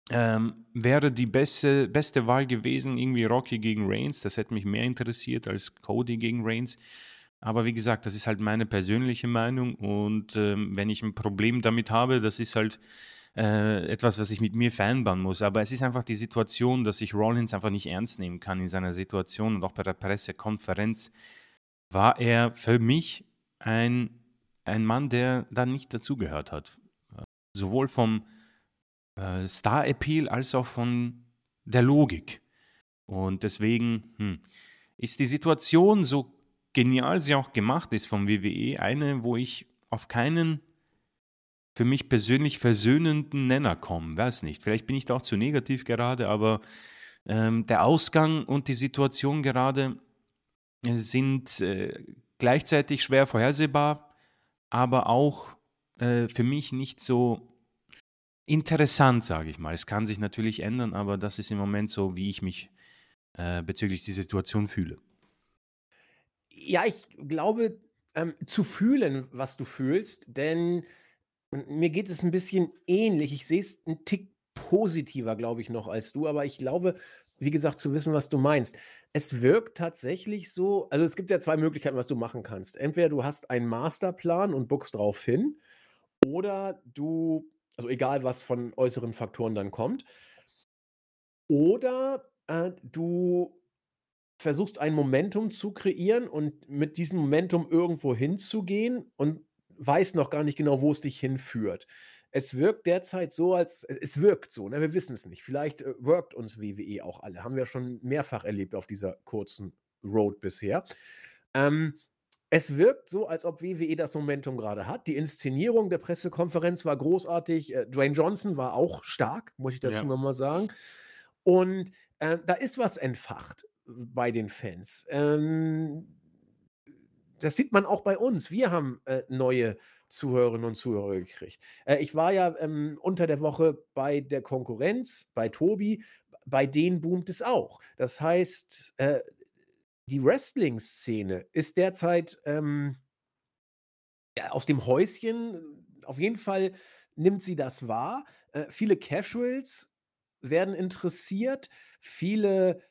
ähm, wäre die beste, beste Wahl gewesen, irgendwie Rocky gegen Reigns. Das hätte mich mehr interessiert als Cody gegen Reigns. Aber wie gesagt, das ist halt meine persönliche Meinung. Und ähm, wenn ich ein Problem damit habe, das ist halt äh, etwas, was ich mit mir vereinbaren muss. Aber es ist einfach die Situation, dass ich Rollins einfach nicht ernst nehmen kann in seiner Situation. Und auch bei der Pressekonferenz war er für mich ein ein Mann, der da nicht dazugehört hat. Sowohl vom äh, Star-Appeal als auch von der Logik. Und deswegen hm, ist die Situation, so genial sie auch gemacht ist vom WWE, eine, wo ich auf keinen für mich persönlich versöhnenden Nenner komme. Weiß nicht. Vielleicht bin ich da auch zu negativ gerade, aber ähm, der Ausgang und die Situation gerade sind äh, gleichzeitig schwer vorhersehbar aber auch äh, für mich nicht so interessant, sage ich mal. Es kann sich natürlich ändern, aber das ist im Moment so, wie ich mich äh, bezüglich dieser Situation fühle. Ja, ich glaube, ähm, zu fühlen, was du fühlst, denn mir geht es ein bisschen ähnlich. Ich sehe es einen Tick positiver, glaube ich, noch als du, aber ich glaube, wie gesagt, zu wissen, was du meinst. Es wirkt tatsächlich so also, es gibt ja zwei Möglichkeiten, was du machen kannst. Entweder du hast einen Masterplan und bookst drauf hin oder du also, egal, was von äußeren Faktoren dann kommt. Oder, äh, du versuchst ein Momentum zu kreieren und mit diesem Momentum irgendwo hinzugehen und weißt noch gar nicht genau, wo es dich hinführt. Es wirkt derzeit so, als äh, es wirkt so, ne? Wir wissen es nicht. Vielleicht, äh, workt uns WWE auch alle. Haben wir schon mehrfach erlebt auf dieser kurzen Road bisher. Ähm, es wirkt so, als ob WWE das Momentum gerade hat. Die Inszenierung der Pressekonferenz war großartig. Äh, Dwayne Johnson war auch stark, muss ich dazu Ja. noch mal sagen. Und, äh, da ist was entfacht bei den Fans. Ähm, das sieht man auch bei uns. Wir haben, äh, neue Zuhörerinnen und Zuhörer gekriegt. Äh, ich war ja ähm, unter der Woche bei der Konkurrenz, bei Tobi, bei denen boomt es auch. Das heißt, äh, die Wrestling-Szene ist derzeit ähm, ja, aus dem Häuschen. Auf jeden Fall nimmt sie das wahr. Äh, viele Casuals werden interessiert. Viele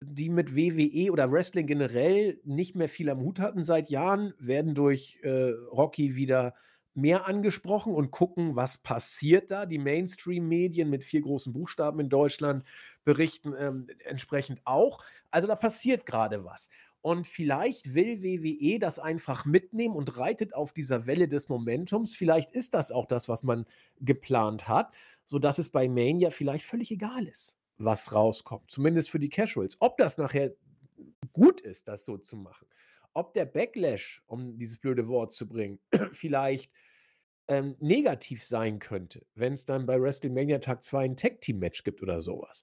die mit WWE oder Wrestling generell nicht mehr viel am Hut hatten seit Jahren, werden durch äh, Rocky wieder mehr angesprochen und gucken, was passiert da. Die Mainstream-Medien mit vier großen Buchstaben in Deutschland berichten ähm, entsprechend auch. Also da passiert gerade was. Und vielleicht will WWE das einfach mitnehmen und reitet auf dieser Welle des Momentums. Vielleicht ist das auch das, was man geplant hat, sodass es bei Mania vielleicht völlig egal ist was rauskommt. Zumindest für die Casuals. Ob das nachher gut ist, das so zu machen. Ob der Backlash, um dieses blöde Wort zu bringen, <clears throat> vielleicht ähm, negativ sein könnte, wenn es dann bei WrestleMania Tag 2 ein Tag-Team-Match gibt oder sowas.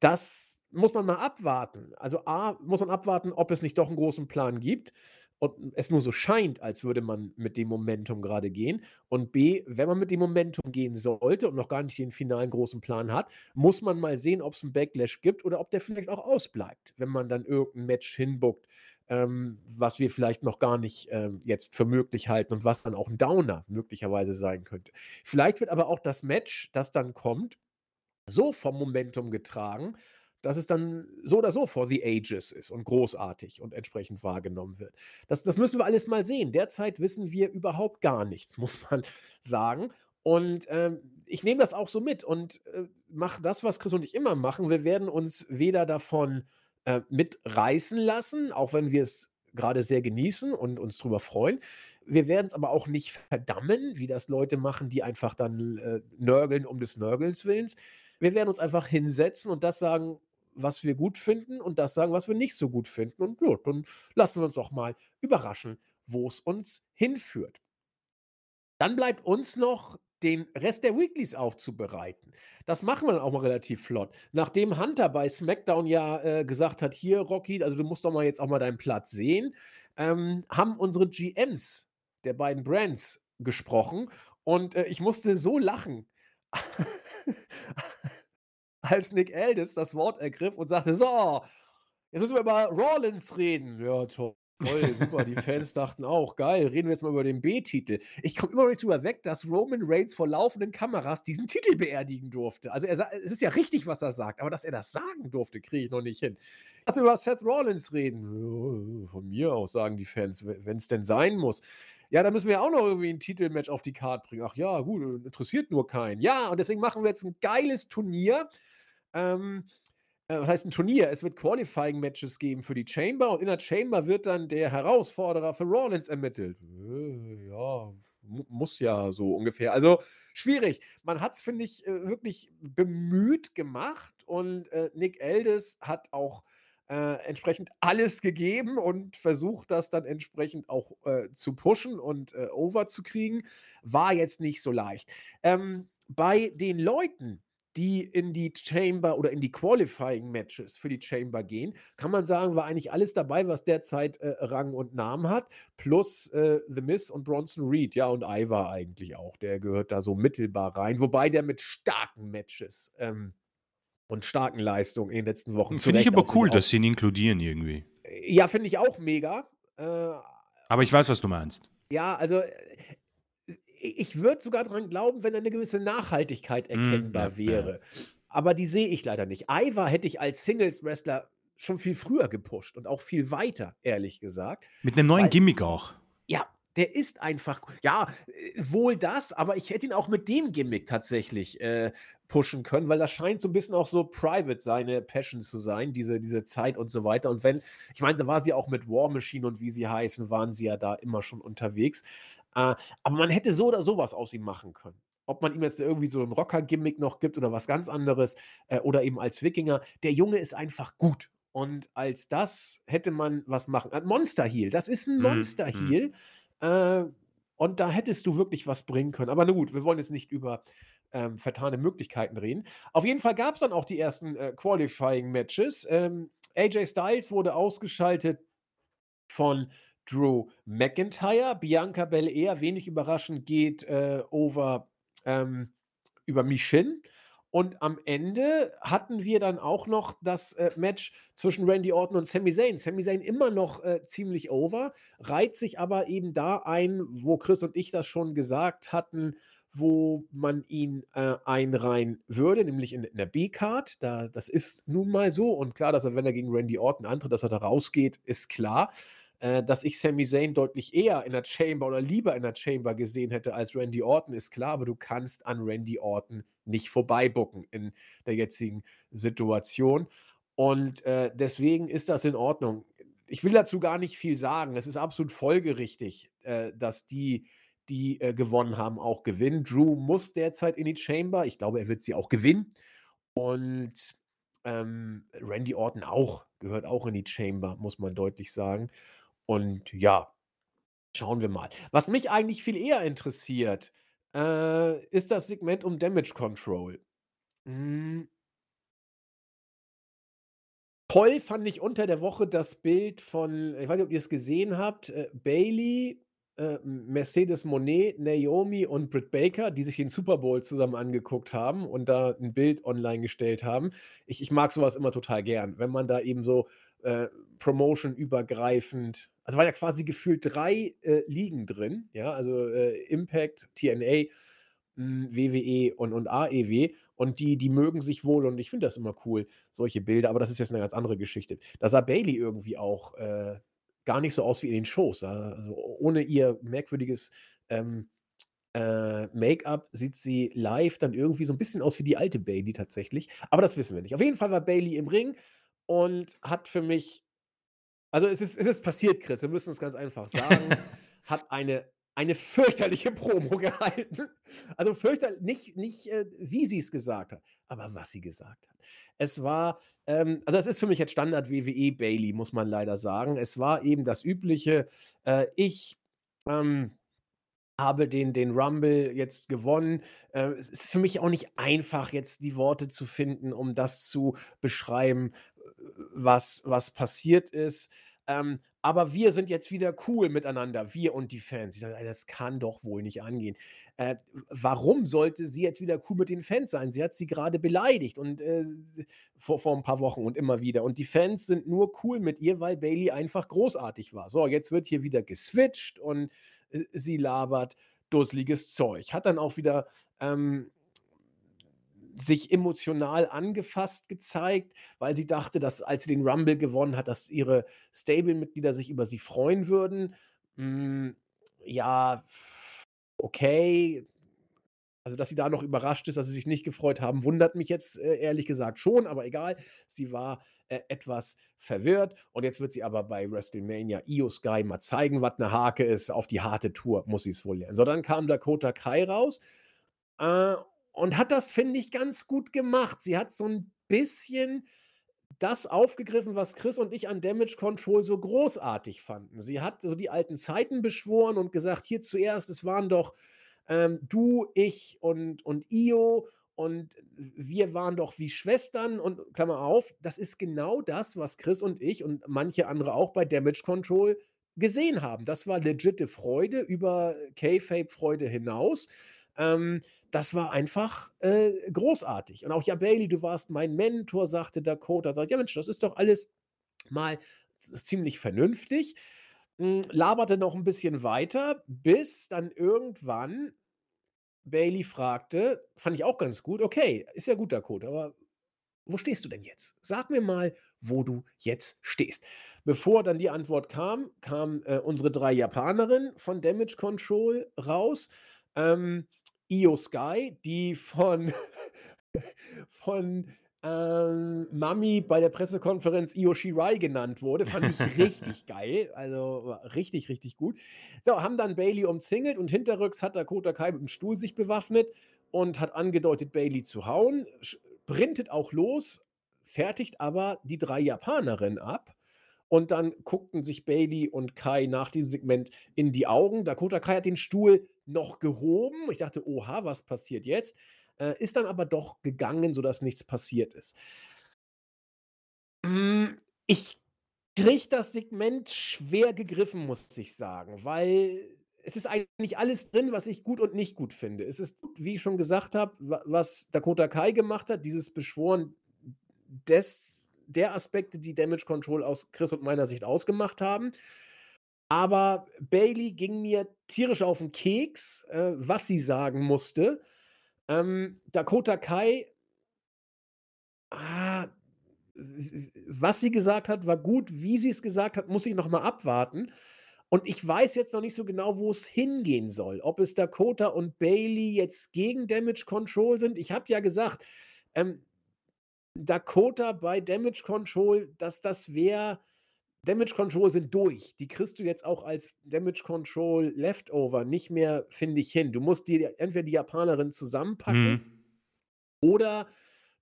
Das muss man mal abwarten. Also A, muss man abwarten, ob es nicht doch einen großen Plan gibt und es nur so scheint, als würde man mit dem Momentum gerade gehen. Und B, wenn man mit dem Momentum gehen sollte und noch gar nicht den finalen großen Plan hat, muss man mal sehen, ob es einen Backlash gibt oder ob der vielleicht auch ausbleibt, wenn man dann irgendein Match hinbuckt, ähm, was wir vielleicht noch gar nicht ähm, jetzt für möglich halten und was dann auch ein Downer möglicherweise sein könnte. Vielleicht wird aber auch das Match, das dann kommt, so vom Momentum getragen, dass es dann so oder so for the ages ist und großartig und entsprechend wahrgenommen wird. Das das müssen wir alles mal sehen. Derzeit wissen wir überhaupt gar nichts, <laughs> muss man sagen. Und, ähm, ich nehme das auch so mit und, äh, mache das, was Chris und ich immer machen. Wir werden uns weder davon, äh, mitreißen lassen, auch wenn wir es gerade sehr genießen und uns drüber freuen. Wir werden es aber auch nicht verdammen, wie das Leute machen, die einfach dann, äh, nörgeln um des Nörgelns Willens. Wir werden uns einfach hinsetzen und das sagen, was wir gut finden und das sagen, was wir nicht so gut finden. Und ja, dann lassen wir uns doch mal überraschen, wo es uns hinführt. Dann bleibt uns noch den Rest der Weeklies aufzubereiten. Das machen wir dann auch mal relativ flott. Nachdem Hunter bei SmackDown ja äh, gesagt hat, hier Rocky, also du musst doch mal jetzt auch mal deinen Platz sehen, ähm, haben unsere GMs der beiden Brands gesprochen und äh, ich musste so lachen, <laughs> als Nick Aldis das Wort ergriff und sagte, so, jetzt müssen wir über Rollins reden. Ja, toll. Toll, super. Die Fans dachten auch, geil, reden wir jetzt mal über den B-Titel. Ich komme immer noch nicht drüber weg, dass Roman Reigns vor laufenden Kameras diesen Titel beerdigen durfte. Also er, es ist ja richtig, was er sagt, aber dass er das sagen durfte, kriege ich noch nicht hin. Lass über Seth Rollins reden. Von mir aus sagen die Fans, wenn es denn sein muss. Ja, da müssen wir auch noch irgendwie ein Titelmatch auf die Karte bringen. Ach ja, gut, interessiert nur keinen. Ja, und deswegen machen wir jetzt ein geiles Turnier. Ähm, äh, was heißt ein Turnier? Es wird Qualifying-Matches geben für die Chamber und in der Chamber wird dann der Herausforderer für Rollins ermittelt. Äh, ja, muss ja so ungefähr. Also schwierig. Man hat es, finde ich, äh, wirklich bemüht gemacht und Nick Eldes hat auch äh, entsprechend alles gegeben und versucht, das dann entsprechend auch äh, zu pushen und over zu. War jetzt nicht so leicht. Ähm, bei den Leuten, die in die Chamber oder in die Qualifying Matches für die Chamber gehen, kann man sagen, war eigentlich alles dabei, was derzeit äh, Rang und Namen hat, plus äh, The Miss und Bronson Reed, ja, und Ivar eigentlich auch, der gehört da so mittelbar rein, wobei der mit starken Matches ähm, und starken Leistungen in den letzten Wochen Finde ich aber cool, dass sie ihn inkludieren irgendwie. Ja, finde ich auch mega. Äh, aber ich weiß, was du meinst. Ja, also ich würde sogar daran glauben, wenn eine gewisse Nachhaltigkeit mhm, erkennbar mm, ja, wäre. Ja. Aber die sehe ich leider nicht. Ivar hätte ich als Singles-Wrestler schon viel früher gepusht und auch viel weiter, ehrlich gesagt. Mit einem neuen Weil, Gimmick auch. Ja, der ist einfach, ja, äh, wohl das, aber ich hätte ihn auch mit dem Gimmick tatsächlich äh, pushen können, weil das scheint so ein bisschen auch so private seine Passion zu sein, diese, diese Zeit und so weiter. Und wenn, ich meine, da war sie auch mit War Machine und wie sie heißen, waren sie ja da immer schon unterwegs. Äh, aber man hätte so oder sowas aus ihm machen können. Ob man ihm jetzt irgendwie so ein Rocker-Gimmick noch gibt oder was ganz anderes äh, oder eben als Wikinger. Der Junge ist einfach gut. Und als das hätte man was machen. Ein Monster Heal, das ist ein mhm, Monster Heal. Mhm. Äh, und da hättest du wirklich was bringen können. Aber na gut, wir wollen jetzt nicht über ähm, vertane Möglichkeiten reden. Auf jeden Fall gab es dann auch die ersten äh, Qualifying-Matches. Ähm, AJ Styles wurde ausgeschaltet von Drew McIntyre. Bianca Belair, wenig überraschend, geht äh, over ähm, über Michin. Und am Ende hatten wir dann auch noch das äh, Match zwischen Randy Orton und Sami Zayn. Sami Zayn immer noch äh, ziemlich over, reiht sich aber eben da ein, wo Chris und ich das schon gesagt hatten, wo man ihn äh, einreihen würde, nämlich in, in der B-Card. Da, das ist nun mal so. Und klar, dass er, wenn er gegen Randy Orton antritt, dass er da rausgeht, ist klar. Äh, dass ich Sami Zayn deutlich eher in der Chamber oder lieber in der Chamber gesehen hätte als Randy Orton, ist klar, aber du kannst an Randy Orton nicht vorbeibucken in der jetzigen Situation. Und äh, deswegen ist das in Ordnung. Ich will dazu gar nicht viel sagen. Es ist absolut folgerichtig, äh, dass die, die äh, gewonnen haben, auch gewinnen. Drew muss derzeit in die Chamber. Ich glaube, er wird sie auch gewinnen. Und ähm, Randy Orton auch, gehört auch in die Chamber, muss man deutlich sagen. Und ja, schauen wir mal. Was mich eigentlich viel eher interessiert, äh, ist das Segment um Damage Control. Hm. Toll fand ich unter der Woche das Bild von, ich weiß nicht, ob ihr es gesehen habt, äh, Bailey, äh, Mercedes Monet, Naomi und Britt Baker, die sich den Super Bowl zusammen angeguckt haben und da ein Bild online gestellt haben. Ich, ich mag sowas immer total gern, wenn man da eben so äh, Promotion-übergreifend also war ja quasi gefühlt drei äh, Ligen drin, ja, also äh, Impact, TNA, hm, WWE und und AEW und die die mögen sich wohl und ich finde das immer cool, solche Bilder, aber das ist jetzt 'ne ganz andere Geschichte. Da sah Bayley irgendwie auch, äh, gar nicht so aus wie in den Shows. Also ohne ihr merkwürdiges, ähm, äh, Make-up sieht sie live dann irgendwie so 'n bisschen aus wie die alte Bayley tatsächlich, aber das wissen wir nicht. Auf jeden Fall war Bayley im Ring und hat für mich also es ist es ist passiert, Chris, wir müssen es ganz einfach sagen, <laughs> hat eine eine fürchterliche Promo <laughs> gehalten. Also fürchter nicht nicht, äh, wie sie's gesagt hat, aber was sie gesagt hat. Es war, ähm also das ist für mich jetzt Standard WWE Bayley, muss man leider sagen. Es war eben das Übliche, äh, ich, ähm, habe den den Rumble jetzt gewonnen. Äh, es ist für mich auch nicht einfach, jetzt die Worte zu finden, um das zu beschreiben, was was passiert ist. Ähm, aber wir sind jetzt wieder cool miteinander, wir und die Fans. Ich dachte: „Ey, das kann doch wohl nicht angehen.“ Äh, warum sollte sie jetzt wieder cool mit den Fans sein? Sie hat sie grade beleidigt und, äh, vor vor 'n paar Wochen und immer wieder. Und die Fans sind nur cool mit ihr, weil Bayley einfach großartig war. So, jetzt wird hier wieder geswitcht und, äh, sie labert dusseliges Zeug. Hat dann auch wieder, ähm sich emotional angefasst gezeigt, weil sie dachte, dass, als sie den Rumble gewonnen hat, dass ihre Stable-Mitglieder sich über sie freuen würden. Hm, ja, okay. Also, dass sie da noch überrascht ist, dass sie sich nicht gefreut haben, wundert mich jetzt, äh, ehrlich gesagt schon, aber egal. Sie war, äh, etwas verwirrt und jetzt wird sie aber bei WrestleMania Iyo Sky mal zeigen, was 'ne Hake ist. Auf die harte Tour muss sie's wohl lernen. So, dann kam Dakota Kai raus, äh, und hat das, finde ich, ganz gut gemacht. Sie hat so 'n bisschen das aufgegriffen, was Chris und ich an Damage Control so großartig fanden. Sie hat so die alten Zeiten beschworen und gesagt: „Hier zuerst, es waren doch, ähm, du, ich und und Iyo und wir waren doch wie Schwestern“ und Klammer auf, das ist genau das, was Chris und ich und manche andere auch bei Damage Control gesehen haben. Das war legitte Freude über Kayfabe-Freude hinaus. Ähm, das war einfach, äh, großartig. Und auch: „Ja, Bayley, du warst mein Mentor“, sagte Dakota. Sagt: „Ja Mensch, das ist doch alles mal ziemlich vernünftig.“ Hm, laberte noch 'n bisschen weiter, bis dann irgendwann Bayley fragte fand ich auch ganz gut: „Okay, ist ja gut, Dakota, aber wo stehst du denn jetzt? Sag mir mal, wo du jetzt stehst.“ Bevor dann die Antwort kam, kamen, äh, unsere 3 Japanerinnen von Damage Control raus. Ähm, Iyo Sky, die von <laughs> von, ähm, Mami bei der Pressekonferenz Io Shirai genannt wurde, fand ich richtig <laughs> geil. Also, war richtig, richtig gut. So, haben dann Bayley umzingelt und hinterrücks hat Dakota Kai mit'm Stuhl sich bewaffnet und hat angedeutet, Bayley zu hauen, sprintet auch los, fertigt aber die 3 Japanerinnen ab. Und dann guckten sich Bayley und Kai nach dem Segment in die Augen. Dakota Kai hat den Stuhl noch gehoben. Ich dachte: „Oha, was passiert jetzt?“ Äh, ist dann aber doch gegangen, sodass nichts passiert ist. Hm, ich kriege das Segment schwer gegriffen, muss ich sagen, weil es ist eigentlich alles drin, was ich gut und nicht gut finde. Es ist, wie ich schon gesagt habe, wa was Dakota Kai gemacht hat, dieses Beschworen des der Aspekte, die Damage Control aus Chris und meiner Sicht ausgemacht haben. Aber Bayley ging mir tierisch auf 'n Keks, äh, was sie sagen musste. Ähm, Dakota Kai ah, was sie gesagt hat, war gut. Wie sie's gesagt hat, muss ich noch mal abwarten. Und ich weiß jetzt noch nicht so genau, wo's hingehen soll. Ob es Dakota und Bayley jetzt gegen Damage Control sind. Ich habe ja gesagt, ähm, Dakota bei Damage Control, dass das wäre Damage Control sind durch. Die kriegst du jetzt auch als Damage Control Leftover nicht mehr, finde ich, hin. Du musst dir entweder die Japanerinnen zusammenpacken Mhm. oder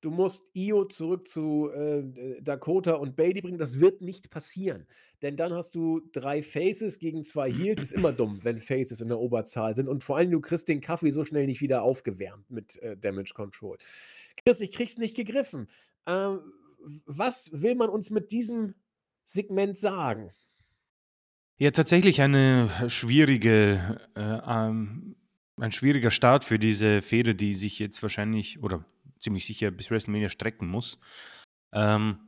du musst Iyo zurück zu, äh, D Dakota und Bayley bringen. Das wird nicht passieren, denn dann hast du 3 Faces gegen 2 Heels. Ist immer dumm, wenn Faces in der Oberzahl sind und vor allem, du kriegst den Kaffee so schnell nicht wieder aufgewärmt mit, äh, Damage Control. Chris, ich kriege es nicht gegriffen. Ähm, was will man uns mit diesem Segment sagen? Ja, tatsächlich eine schwierige, äh, ähm ein schwieriger Start für diese Fehde, die sich jetzt wahrscheinlich oder ziemlich sicher bis WrestleMania strecken muss. Ähm,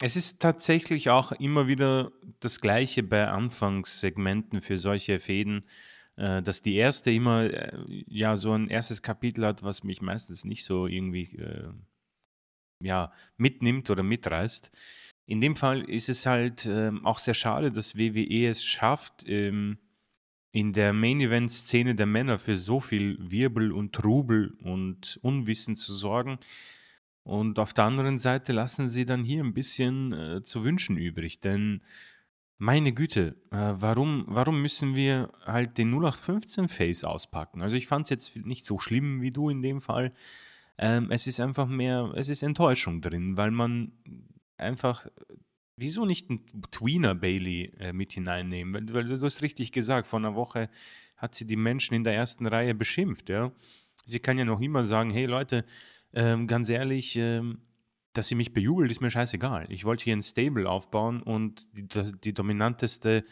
es ist tatsächlich auch immer wieder das Gleiche bei Anfangssegmenten für solche Fehden. Äh, dass die erste immer äh, ja so ein erstes Kapitel hat, was mich meistens nicht so irgendwie äh, ja, mitnimmt oder mitreißt. In dem Fall ist es halt ähm, auch sehr schade, dass WWE es schafft, ähm, in der Main-Event-Szene der Männer für so viel Wirbel und Trubel und Unwissen zu sorgen. Und auf der anderen Seite lassen sie dann hier ein bisschen äh, zu wünschen übrig, denn meine Güte, äh, warum, warum müssen wir halt den 0815 Face auspacken? Also ich fand es jetzt nicht so schlimm wie du in dem Fall. Ähm, es ist einfach mehr, es ist Enttäuschung drin, weil man einfach, wieso nicht einen Tweener Bailey äh, mit hineinnehmen? Weil, weil, du hast richtig gesagt, vor einer Woche hat sie die Menschen in der ersten Reihe beschimpft, ja. Sie kann ja noch immer sagen, hey Leute, ähm, ganz ehrlich, ähm, dass sie mich bejubelt, ist mir scheißegal. Ich wollte hier ein Stable aufbauen und die, die dominanteste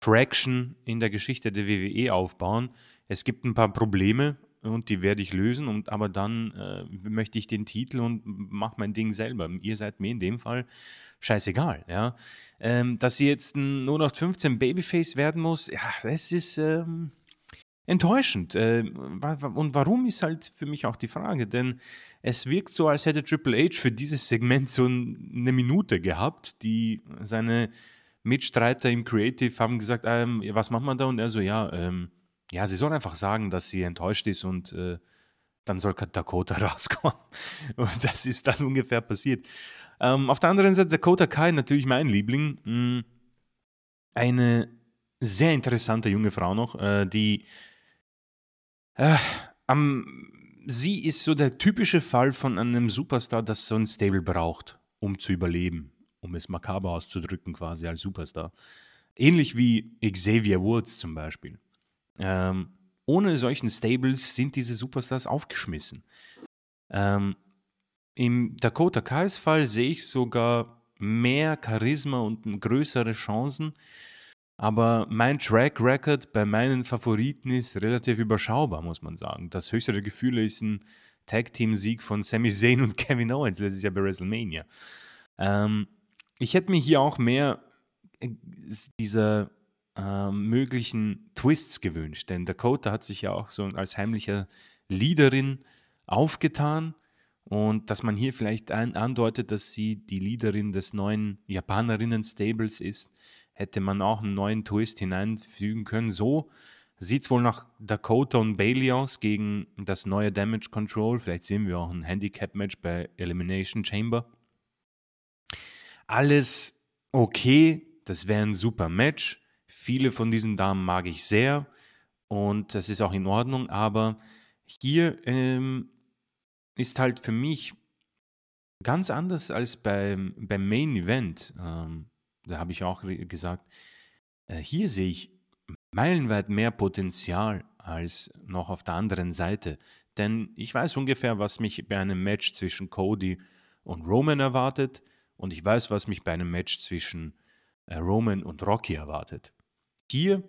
Fraction in der Geschichte der WWE aufbauen. Es gibt ein paar Probleme und die werde ich lösen, und, aber dann äh, möchte ich den Titel und mache mein Ding selber. Ihr seid mir in dem Fall scheißegal. Ja? Ähm, dass sie jetzt ein 0815 Babyface werden muss, ja, das ist ähm, enttäuschend. Äh, und warum ist halt für mich auch die Frage, denn es wirkt so, als hätte Triple H für dieses Segment so eine Minute gehabt, die seine Mitstreiter im Creative haben gesagt, ähm, was macht man da? Und er so, ja, ähm, ja, sie soll einfach sagen, dass sie enttäuscht ist und äh, dann soll Dakota <laughs> rauskommen. Und das ist dann ungefähr passiert. Ähm, auf der anderen Seite, Dakota Kai, natürlich mein Liebling. Mh, mm, eine sehr interessante junge Frau noch, äh, die äh, am sie ist so der typische Fall von einem Superstar, das so ein Stable braucht, um zu überleben, um es makaber auszudrücken, quasi als Superstar. Ähnlich wie Xavier Woods zum Beispiel. Ähm, ohne solchen Stables sind diese Superstars aufgeschmissen. Ähm, Im Dakota Kais Fall sehe ich sogar mehr Charisma und größere Chancen, aber mein Track Record bei meinen Favoriten ist relativ überschaubar, muss man sagen. Das höchste Gefühl ist ein Tag-Team-Sieg von Sami Zayn und <laughs> Kevin Owens letztes Jahr bei WrestleMania. Ähm, ich hätte mir hier auch mehr dieser äh, möglichen Twists gewünscht, denn Dakota hat sich ja auch so als heimlicher Leaderin aufgetan und dass man hier vielleicht andeutet, dass sie die Leaderin des neuen Japanerinnen-Stables ist hätte man auch einen neuen Twist hineinfügen können. So sieht es wohl nach Dakota und Bailey aus gegen das neue Damage Control. Vielleicht sehen wir auch ein Handicap-Match bei Elimination Chamber. Alles okay, das wäre ein super Match. Viele von diesen Damen mag ich sehr und das ist auch in Ordnung, aber hier ähm, ist halt für mich ganz anders als beim, beim Main Event. Ähm, da habe ich auch gesagt, äh, hier sehe ich meilenweit mehr Potenzial als noch auf der anderen Seite. Denn ich weiß ungefähr, was mich bei einem Match zwischen Cody und Roman erwartet und ich weiß, was mich bei einem Match zwischen äh, Roman und Rocky erwartet. Hier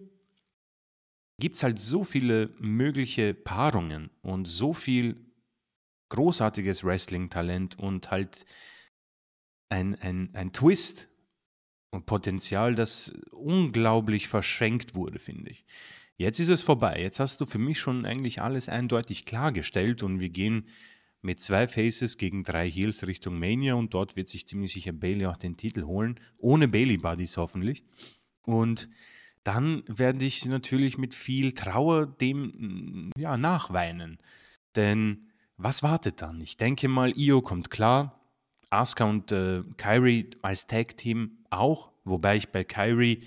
gibt es halt so viele mögliche Paarungen und so viel großartiges Wrestling-Talent und halt ein, ein, ein Twist, und Potenzial, das unglaublich verschenkt wurde, finde ich. Jetzt ist es vorbei. Jetzt hast du für mich schon eigentlich alles eindeutig klargestellt und wir gehen mit zwei Faces gegen drei Heels Richtung Mania und dort wird sich ziemlich sicher Bailey auch den Titel holen, ohne Bailey Buddies hoffentlich. Und dann werde ich natürlich mit viel Trauer dem ja, nachweinen. Denn was wartet dann? Ich denke mal, Io kommt klar, Asuka und äh, Kyrie als Tag-Team auch, wobei ich bei Kyrie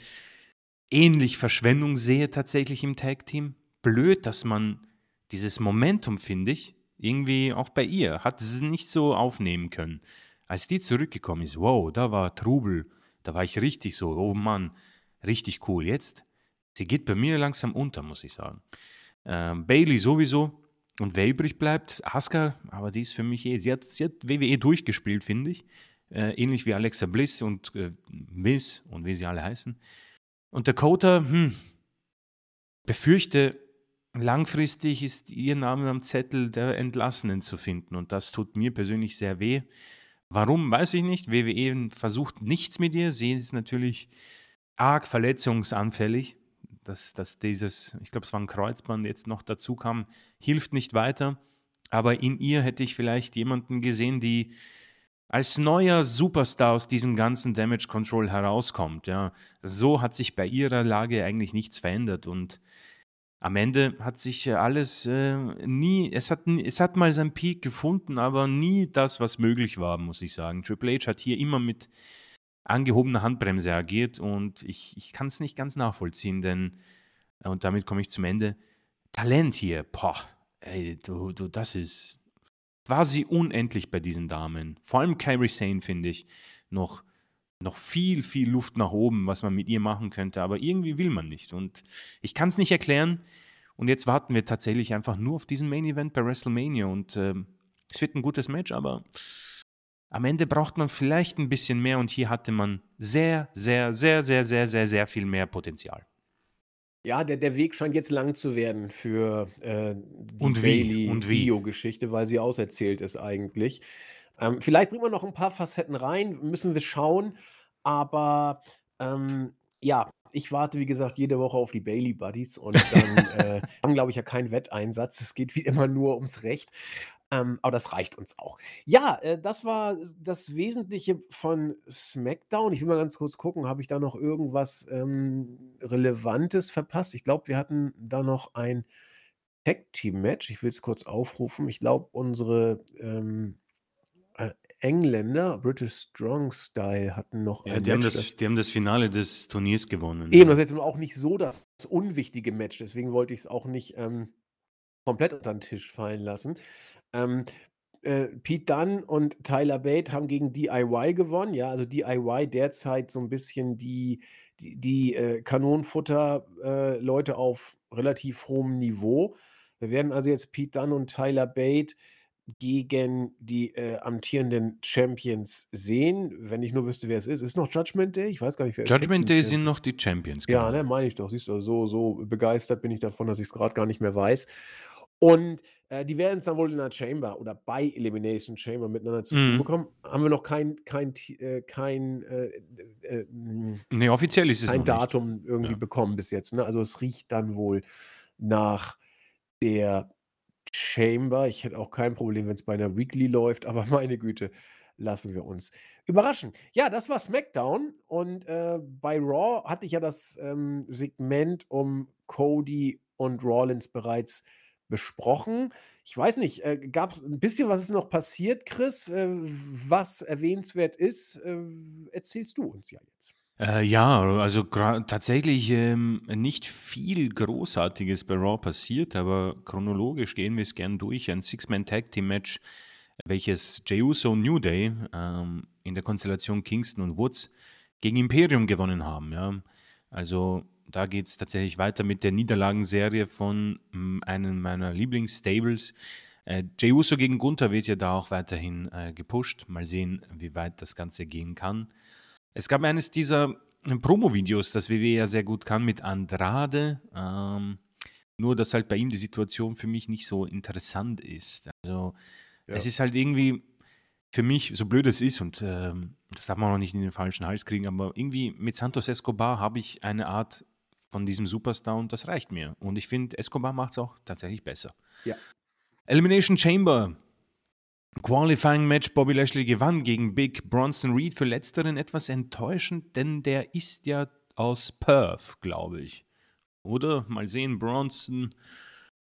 ähnlich Verschwendung sehe tatsächlich im Tag-Team. Blöd, dass man dieses Momentum, finde ich, irgendwie auch bei ihr, hat es nicht so aufnehmen können. Als die zurückgekommen ist, wow, da war Trubel, da war ich richtig so, oh Mann, richtig cool. Jetzt, sie geht bei mir langsam unter, muss ich sagen. Ähm, Bailey sowieso, und wer übrig bleibt, Asuka, aber die ist für mich eh, sie hat, sie hat WWE durchgespielt, finde ich. Äh, ähnlich wie Alexa Bliss und äh, Miss und wie sie alle heißen. Und Dakota, hm, befürchte, langfristig ist ihr Name am Zettel der Entlassenen zu finden. Und das tut mir persönlich sehr weh. Warum, weiß ich nicht. WWE versucht nichts mit ihr. Sie ist natürlich arg verletzungsanfällig. Dass, dass dieses, ich glaube, es war ein Kreuzband, jetzt noch dazu kam, hilft nicht weiter. Aber in ihr hätte ich vielleicht jemanden gesehen, die als neuer Superstar aus diesem ganzen Damage Control herauskommt. Ja. So hat sich bei ihrer Lage eigentlich nichts verändert und am Ende hat sich alles äh, nie, es hat, es hat mal seinen Peak gefunden, aber nie das, was möglich war, muss ich sagen. Triple H hat hier immer mit angehobener Handbremse agiert und ich, ich kann es nicht ganz nachvollziehen, denn, und damit komme ich zum Ende, Talent hier, boah, ey, du, du, das ist quasi unendlich bei diesen Damen. Vor allem Kyrie Sane finde ich noch noch viel, viel Luft nach oben, was man mit ihr machen könnte, aber irgendwie will man nicht. Und ich kann es nicht erklären. Und jetzt warten wir tatsächlich einfach nur auf diesen Main Event bei WrestleMania. Und äh, es wird ein gutes Match, aber am Ende braucht man vielleicht ein bisschen mehr. Und hier hatte man sehr, sehr, sehr, sehr, sehr, sehr, sehr viel mehr Potenzial. Ja, der, der Weg scheint jetzt lang zu werden für äh, die und Bailey-Video-Geschichte, weil sie auserzählt ist eigentlich. Ähm, vielleicht bringen wir noch ein paar Facetten rein, müssen wir schauen. Aber ähm, ja, ich warte, wie gesagt, jede Woche auf die Bailey Buddies und dann <laughs> äh, haben, glaube ich, ja keinen Wetteinsatz. Es geht wie immer nur ums Recht. Ähm, aber das reicht uns auch. Ja, äh, das war das Wesentliche von SmackDown. Ich will mal ganz kurz gucken, habe ich da noch irgendwas ähm, Relevantes verpasst? Ich glaube, wir hatten da noch ein Tag Team Match. Ich will es kurz aufrufen. Ich glaube, unsere ähm, äh, Engländer, British Strong Style, hatten noch Ja, ein die haben Match, das, das die haben das Finale des Turniers gewonnen. eben, Ja. das ist jetzt auch nicht so das unwichtige Match, deswegen wollte ich es auch nicht ähm, komplett unter den Tisch fallen lassen. Ähm, äh, Pete Dunne und Tyler Bate haben gegen DIY gewonnen. Ja, also DIY derzeit so ein bisschen die, die, die äh, Kanonenfutter-Leute auf relativ hohem Niveau. Wir werden also jetzt Pete Dunne und Tyler Bate gegen die äh, amtierenden Champions sehen. Wenn ich nur wüsste, wer es ist. Ist noch Judgment Day? Ich weiß gar nicht, wer Judgment Day sind noch die Champions, Ja, genau. ne, meine ich doch. Siehst du, so, so begeistert bin ich davon, dass ich es gerade gar nicht mehr weiß. Und äh, die werden es dann wohl in der Chamber oder bei Elimination Chamber miteinander zu tun Mhm. bekommen. Haben wir noch kein, kein, äh, kein, äh, äh, mh, Nee, offiziell ist es kein noch nicht. Datum irgendwie Ja. bekommen bis jetzt. Ne? Also es riecht dann wohl nach der Chamber. Ich hätte auch kein Problem, wenn es bei einer Weekly läuft, aber <laughs> meine Güte, lassen wir uns überraschen. Ja, das war SmackDown und äh, bei Raw hatte ich ja das ähm, Segment um Cody und Rollins bereits besprochen. Ich weiß nicht, äh, gab es ein bisschen, was ist noch passiert, Chris, äh, was erwähnenswert ist? Äh, erzählst du uns ja jetzt. Äh, ja, also tatsächlich ähm, nicht viel Großartiges bei Raw passiert, aber chronologisch gehen wir es gern durch. Ein Six-Man-Tag-Team-Match, welches Jey Uso und New Day ähm, in der Konstellation Kingston und Woods gegen Imperium gewonnen haben. Ja. Also da geht es tatsächlich weiter mit der Niederlagenserie von ähm, einem meiner Lieblingsstables. Äh, Jey Uso gegen Gunther wird ja da auch weiterhin äh, gepusht. Mal sehen, wie weit das Ganze gehen kann. Es gab eines dieser äh, Promo-Videos, das WWE ja sehr gut kann, mit Andrade. Ähm, nur, dass halt bei ihm die Situation für mich nicht so interessant ist. Also, Ja. es ist halt irgendwie für mich, so blöd es ist, und ähm, das darf man auch nicht in den falschen Hals kriegen, aber irgendwie mit Santos Escobar habe ich eine Art von diesem Superstar und das reicht mir. Und ich finde, Escobar macht es auch tatsächlich besser. Ja. Elimination Chamber. Qualifying Match Bobby Lashley gewann gegen Big Bronson Reed. Für letzteren etwas enttäuschend, denn der ist ja aus Perth, glaube ich. Oder? Mal sehen, Bronson,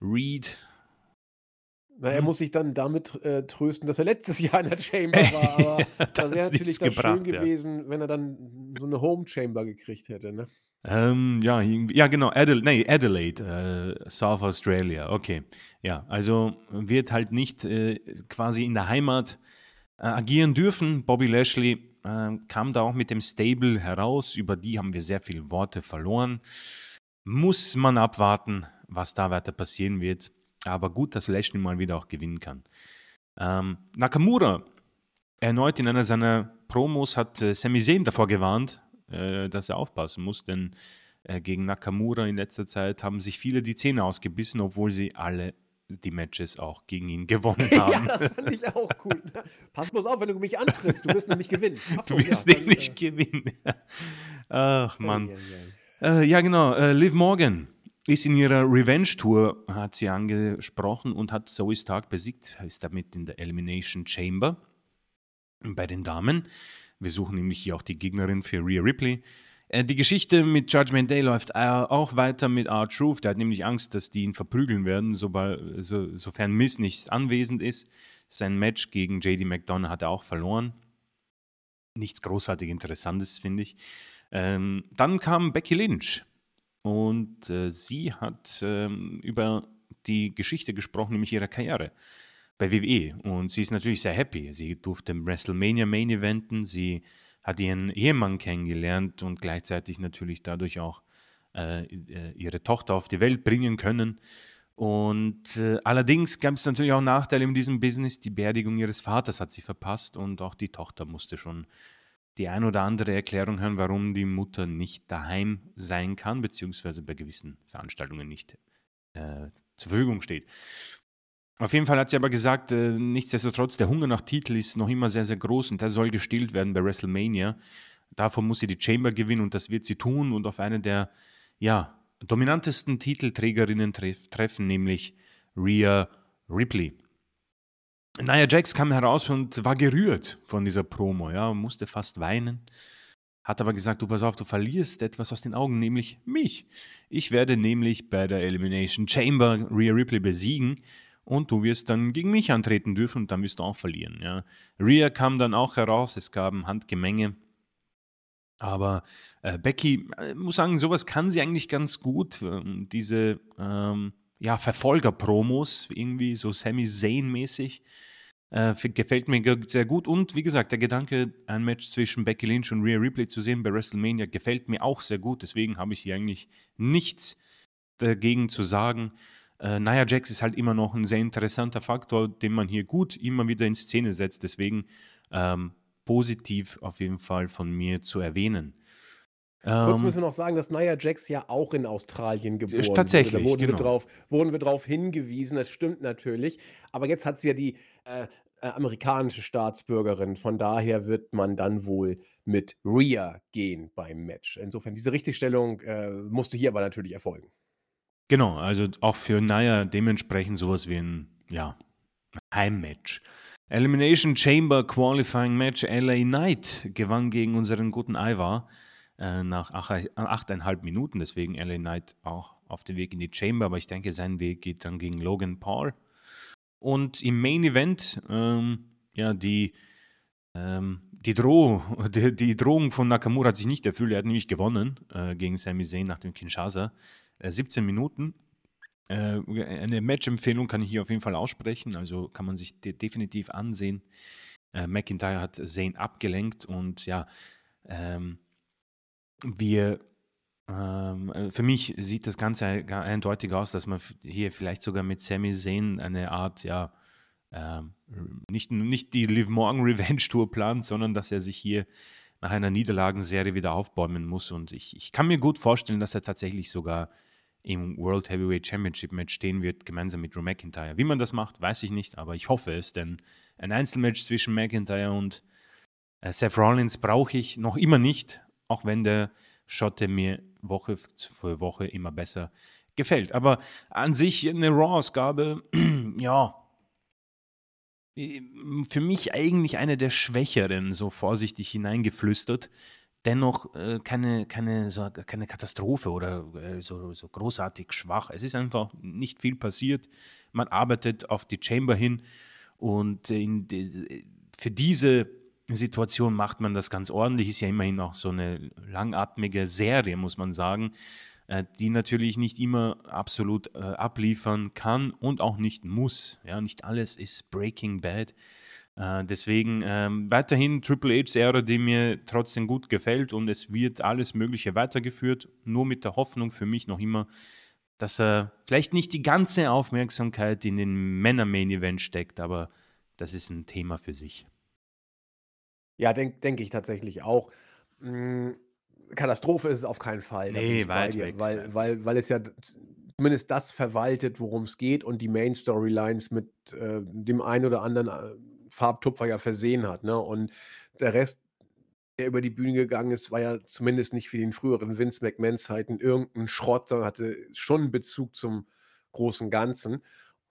Reed. Na, er Hm. muss sich dann damit äh, trösten, dass er letztes Jahr in der Chamber <laughs> war, aber Ja, da das wäre natürlich dann schön gebracht, ja. gewesen, wenn er dann so eine Home Chamber gekriegt hätte, ne? Ähm, ja, ja, genau, Adelaide, nee, Adelaide, äh, South Australia, okay. Ja, also wird halt nicht äh, quasi in der Heimat äh, agieren dürfen. Bobby Lashley äh, kam da auch mit dem Stable heraus, über die haben wir sehr viele Worte verloren. Muss man abwarten, was da weiter passieren wird. Aber gut, dass Lashley mal wieder auch gewinnen kann. Ähm, Nakamura, erneut in einer seiner Promos, hat äh, Sami Zayn davor gewarnt, äh, dass er aufpassen muss, denn äh, gegen Nakamura in letzter Zeit haben sich viele die Zähne ausgebissen, obwohl sie alle die Matches auch gegen ihn gewonnen <laughs> ja, haben. das fand ich auch cool. Ne? Pass bloß auf, wenn du mich antrittst, du wirst nämlich gewinnen. <laughs> So, Du wirst ja, nämlich äh, gewinnen. <laughs> Ach Mann. ei, ei. Äh, ja, genau. Äh, Liv Morgan ist in ihrer Revenge-Tour, hat sie angesprochen und hat Zoe Stark besiegt, ist damit in der Elimination Chamber bei den Damen. Wir suchen nämlich hier auch die Gegnerin für Rhea Ripley. Äh, die Geschichte mit Judgment Day läuft äh, auch weiter mit R-Truth. Der hat nämlich Angst, dass die ihn verprügeln werden, sobald, so, sofern Miss nicht anwesend ist. Sein Match gegen JD McDonough hat er auch verloren. Nichts großartig Interessantes, finde ich. Ähm, dann kam Becky Lynch und äh, sie hat ähm, über die Geschichte gesprochen, nämlich ihrer Karriere bei WWE. Und sie ist natürlich sehr happy. Sie durfte im WrestleMania Main Eventen, sie hat ihren Ehemann kennengelernt und gleichzeitig natürlich dadurch auch äh, äh, ihre Tochter auf die Welt bringen können. Und äh, allerdings gab es natürlich auch Nachteile in diesem Business. Die Beerdigung ihres Vaters hat sie verpasst und auch die Tochter musste schon die ein oder andere Erklärung hören, warum die Mutter nicht daheim sein kann, beziehungsweise bei gewissen Veranstaltungen nicht äh, zur Verfügung steht. Auf jeden Fall hat sie aber gesagt, äh, nichtsdestotrotz, der Hunger nach Titel ist noch immer sehr, sehr groß und der soll gestillt werden bei WrestleMania. Davon muss sie die Chamber gewinnen und das wird sie tun und auf eine der ja, dominantesten Titelträgerinnen treff treffen, nämlich Rhea Ripley. Nia Jax kam heraus und war gerührt von dieser Promo, ja, musste fast weinen. Hat aber gesagt, du pass auf, du verlierst etwas aus den Augen, nämlich mich. Ich werde nämlich bei der Elimination Chamber Rhea Ripley besiegen und du wirst dann gegen mich antreten dürfen und dann wirst du auch verlieren. Ja. Rhea kam dann auch heraus, es gab ein Handgemenge. Aber äh, Becky, äh, muss sagen, sowas kann sie eigentlich ganz gut. Ähm, diese ähm, ja, Verfolger-Promos, irgendwie so Sami Zayn-mäßig, äh, gefällt mir sehr gut. Und wie gesagt, der Gedanke, ein Match zwischen Becky Lynch und Rhea Ripley zu sehen bei WrestleMania, gefällt mir auch sehr gut. Deswegen habe ich hier eigentlich nichts dagegen zu sagen. Äh, Nia Jax ist halt immer noch ein sehr interessanter Faktor, den man hier gut immer wieder in Szene setzt. Deswegen ähm, positiv auf jeden Fall von mir zu erwähnen. Kurz ähm, müssen wir noch sagen, dass Nia Jax ja auch in Australien geboren wurde. Tatsächlich, Da wurden, genau. wir drauf, wurden wir drauf hingewiesen, das stimmt natürlich. Aber jetzt hat sie ja die äh, äh, amerikanische Staatsbürgerin. Von daher wird man dann wohl mit Rhea gehen beim Match. Insofern, diese Richtigstellung äh, musste hier aber natürlich erfolgen. Genau, also auch für Naya dementsprechend sowas wie ein, ja, Heimmatch. Elimination Chamber Qualifying Match LA Knight gewann gegen unseren guten Ivar äh, nach achteinhalb Minuten. Deswegen LA Knight auch auf dem Weg in die Chamber. Aber ich denke, sein Weg geht dann gegen Logan Paul. Und im Main Event, ähm, ja, die, ähm, die, Droh, <laughs> die, die, Drohung von Nakamura hat sich nicht erfüllt. Er hat nämlich gewonnen äh, gegen Sami Zayn nach dem Kinshasa. 17 äh, Minuten. Äh, eine Match-Empfehlung kann ich hier auf jeden Fall aussprechen, also kann man sich de definitiv ansehen. Äh, McIntyre hat Zane abgelenkt und ja, ähm, wir ähm, für mich sieht das Ganze eindeutig aus, dass man hier vielleicht sogar mit Sami Zayn eine Art, ja, ähm, nicht, nicht die Live Morgan Revenge Tour plant, sondern dass er sich hier nach einer Niederlagenserie wieder aufbäumen muss. Und ich, ich kann mir gut vorstellen, dass er tatsächlich sogar im World Heavyweight Championship Match stehen wird, gemeinsam mit Drew McIntyre. Wie man das macht, weiß ich nicht, aber ich hoffe es, denn ein Einzelmatch zwischen McIntyre und äh, Seth Rollins brauche ich noch immer nicht, auch wenn der Schotte mir Woche für Woche immer besser gefällt. Aber an sich eine Raw-Ausgabe, <clears throat> ja, für mich eigentlich eine der schwächeren, so vorsichtig hineingeflüstert dennoch äh, keine, keine, so, keine Katastrophe oder äh, so, so großartig schwach. Es ist einfach nicht viel passiert. Man arbeitet auf die Chamber hin und die, für diese Situation macht man das ganz ordentlich. Ist ja immerhin auch so eine langatmige Serie, muss man sagen, äh, die natürlich nicht immer absolut äh, abliefern kann und auch nicht muss. Ja, nicht alles ist Breaking Bad. Äh, deswegen ähm, weiterhin Triple H's Ära, die mir trotzdem gut gefällt und es wird alles Mögliche weitergeführt, nur mit der Hoffnung für mich noch immer, dass er vielleicht nicht die ganze Aufmerksamkeit in den Männer-Main-Event steckt, aber das ist ein Thema für sich. Ja, denke denk ich tatsächlich auch. Hm, Katastrophe ist es auf keinen Fall. Nee, weit dir, weg. Weil, weil, weil es ja zumindest das verwaltet, worum es geht und die Main-Storylines mit äh, dem einen oder anderen äh, Farbtupfer ja versehen hat. Ne? Und der Rest der über die Bühne gegangen ist, war ja zumindest nicht wie den früheren Vince McMahon-Zeiten irgendein Schrott, sondern hatte schon 'n Bezug zum großen Ganzen.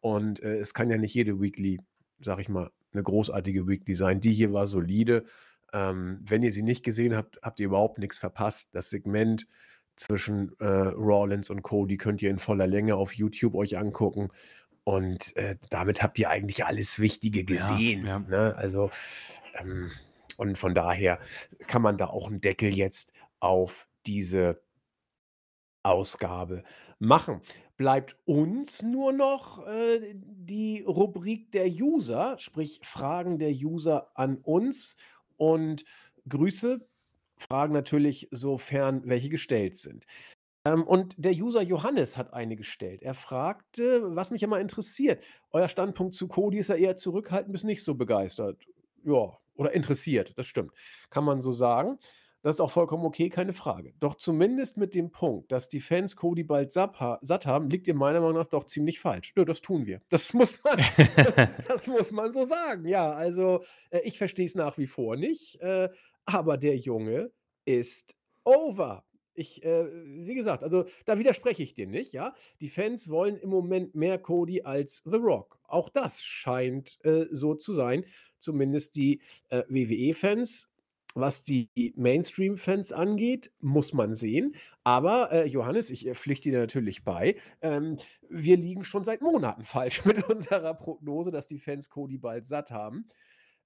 Und, äh, es kann ja nicht jede Weekly, sage ich mal, 'ne großartige Weekly sein. Die hier war solide. Ähm, wenn ihr sie nicht gesehen habt, habt ihr überhaupt nix verpasst. Das Segment zwischen, äh, Rollins und Cody könnt ihr in voller Länge auf YouTube euch angucken. Und, äh, damit habt ihr eigentlich alles Wichtige Ja, gesehen, ja. ne? Also, ähm, und von daher kann man da auch 'n Deckel jetzt auf diese Ausgabe machen. Bleibt uns nur noch, äh, die Rubrik der User, sprich Fragen der User an uns und Grüße, Fragen natürlich, sofern welche gestellt sind. Ähm, und der User Johannes hat eine gestellt. Er fragte, was mich immer interessiert: „Euer Standpunkt zu Cody ist ja eher zurückhaltend bis nicht so begeistert.“ Ja, oder interessiert, das stimmt. Kann man so sagen. Das ist auch vollkommen okay, keine Frage. Doch zumindest mit dem Punkt, dass die Fans Cody bald satt haben, liegt ihr meiner Meinung nach doch ziemlich falsch. Ja, das tun wir. Das <laughs> muss man <laughs> das muss man so sagen. Ja, also, äh, ich verstehe es nach wie vor nicht, äh, aber der Junge ist over. Ich, äh wie gesagt, also, da widerspreche ich dir nicht, ja? Die Fans wollen im Moment mehr Cody als The Rock. Auch das scheint, äh, so zu sein, zumindest die, äh, WWE-Fans. Was die Mainstream-Fans angeht, muss man sehen. Aber, äh, Johannes, ich, äh, pflichte dir natürlich bei, ähm, wir liegen schon seit Monaten <laughs> falsch mit unserer Prognose, dass die Fans Cody bald satt haben.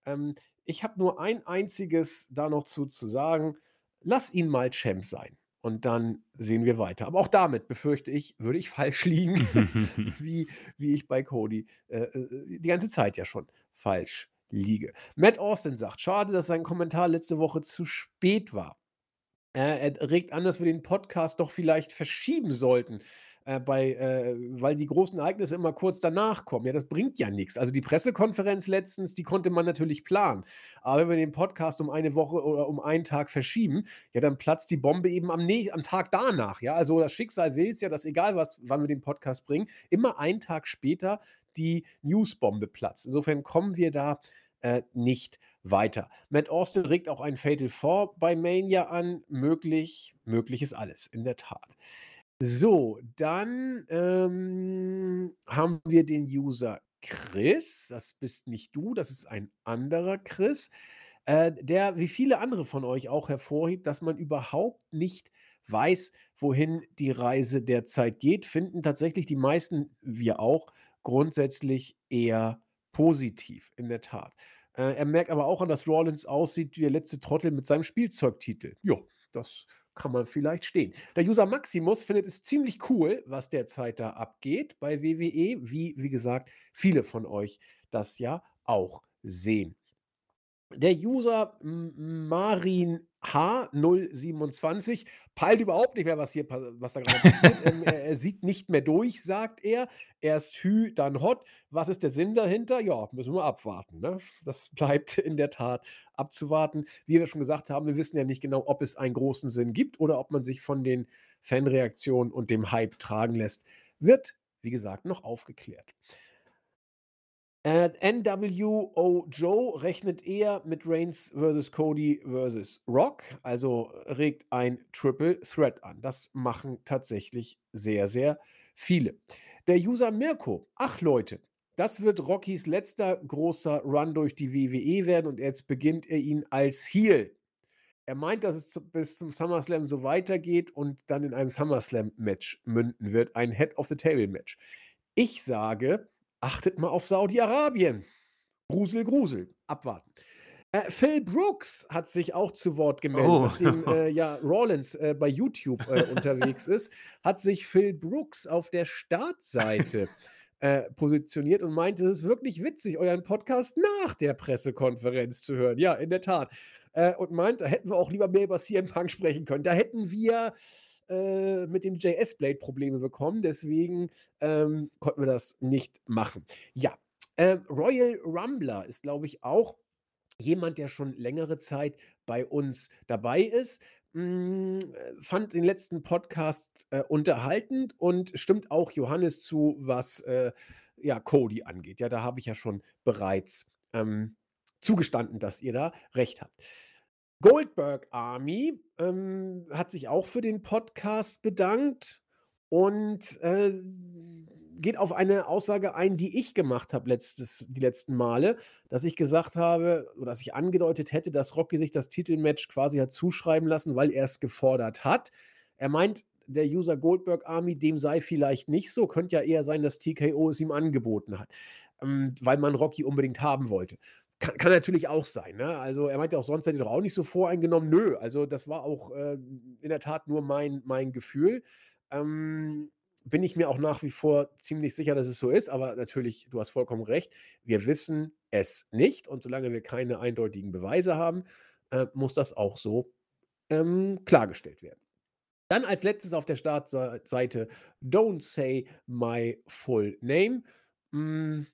Ähm, ich habe nur ein einziges da noch zu zu sagen: Lass ihn mal Champ sein und dann sehen wir weiter. Aber auch damit, befürchte ich, würde ich <laughs> falsch liegen, <laughs> wie wie ich bei Cody, äh, äh, die ganze Zeit ja schon falsch liege. Matt Austin sagt: „Schade, dass sein Kommentar letzte Woche zu spät war.“ Äh, er regt an, dass wir den Podcast doch vielleicht verschieben sollten, äh, bei äh, weil die großen Ereignisse immer kurz danach kommen. Ja, das bringt ja nix. Also, die Pressekonferenz letztens, die konnte man natürlich planen. Aber wenn wir den Podcast um eine Woche oder um einen Tag verschieben, ja, dann platzt die Bombe eben am nä am Tag danach, ja? Also, das Schicksal will's ja, dass egal was wann wir den Podcast bringen, immer einen Tag später die Newsbombe platzt. Insofern kommen wir da, äh, nicht weiter. Matt Austin regt auch ein Fatal 4 bei Mania an. Möglich möglich ist alles, in der Tat. So, dann, ähm, haben wir den User Chris. Das bist nicht du, das ist ein anderer Chris, äh, der wie viele andere von euch auch hervorhebt, dass man überhaupt nicht weiß, wohin die Reise derzeit geht, finden tatsächlich die meisten, wir auch, grundsätzlich eher positiv, in der Tat. Äh, er merkt aber auch an, dass Rollins aussieht wie der letzte Trottel mit seinem Spielzeugtitel. Ja, das kann man vielleicht stehen. Der User Maximus findet es ziemlich cool, was derzeit da abgeht bei WWE, wie wie gesagt, viele von euch das ja auch sehen. Der User Marin H027 peilt überhaupt nicht mehr, was hier was da grade passiert. Ähm, er sieht nicht mehr durch, sagt er. Erst Hü, dann Hott. Was ist der Sinn dahinter? Ja, müssen wir abwarten, ne? Das <laughs> bleibt in der Tat abzuwarten. Wie wir schon gesagt haben, wir wissen ja nicht genau, ob es einen großen Sinn gibt oder ob man sich von den Fanreaktionen und dem Hype tragen lässt. Wird, wie gesagt, noch aufgeklärt. Äh, NWO Joe rechnet eher mit Reigns versus Cody versus Rock, also regt ein Triple Threat an. Das machen tatsächlich sehr, sehr viele. Der User Mirko: „Ach Leute, das wird Rockys letzter großer Run durch die WWE werden und jetzt beginnt er ihn als Heel.“ Er meint, dass es bis zum SummerSlam so weitergeht und dann in einem SummerSlam-Match münden wird, ein Head-of-the-Table-Match. Ich sage, achtet mal auf Saudi-Arabien. Grusel, Grusel. Abwarten. Äh, Phil Brooks hat sich auch zu Wort gemeldet. Oh. Nachdem, <laughs> äh, ja, Rollins, äh, bei YouTube, äh, unterwegs ist, hat sich Phil Brooks auf der Startseite, äh, positioniert und meinte: „Es ist wirklich witzig, euren Podcast nach der Pressekonferenz zu hören.“ Ja, in der Tat. Äh, und meint, da hätten wir auch lieber mehr über CM Punk sprechen können. Da hätten wir, äh, mit dem JS Blade Probleme bekommen, deswegen, ähm, konnten wir das nicht machen. Ja, äh, Royal Rumbler ist, glaube ich, auch jemand, der schon längere Zeit bei uns dabei ist. Hm, äh, fand den letzten Podcast, äh, unterhaltend und stimmt auch Johannes zu, was, äh, ja, Cody angeht. Ja, da habe ich ja schon bereits, ähm, zugestanden, dass ihr da recht habt. Goldberg Army ähm, hat sich auch für den Podcast bedankt und äh, geht auf eine Aussage ein, die ich gemacht habe letztes, die letzten Male, dass ich gesagt habe oder dass ich angedeutet hätte, dass Rocky sich das Titelmatch quasi hat zuschreiben lassen, weil er es gefordert hat. Er meint, der User Goldberg Army, dem sei vielleicht nicht so. Könnte ja eher sein, dass TKO es ihm angeboten hat, ähm, weil man Rocky unbedingt haben wollte. Kann, kann, natürlich auch sein. Ne? Also er meinte auch, sonst hätte er doch auch nicht so voreingenommen. Nö, also das war auch äh, in der Tat nur mein, mein Gefühl. Ähm, bin ich mir auch nach wie vor ziemlich sicher, dass es so ist. Aber natürlich, du hast vollkommen recht. Wir wissen es nicht. Und solange wir keine eindeutigen Beweise haben, äh, muss das auch so ähm, klargestellt werden. Dann als letztes auf der Startseite Don't Say My Full Name. Hm,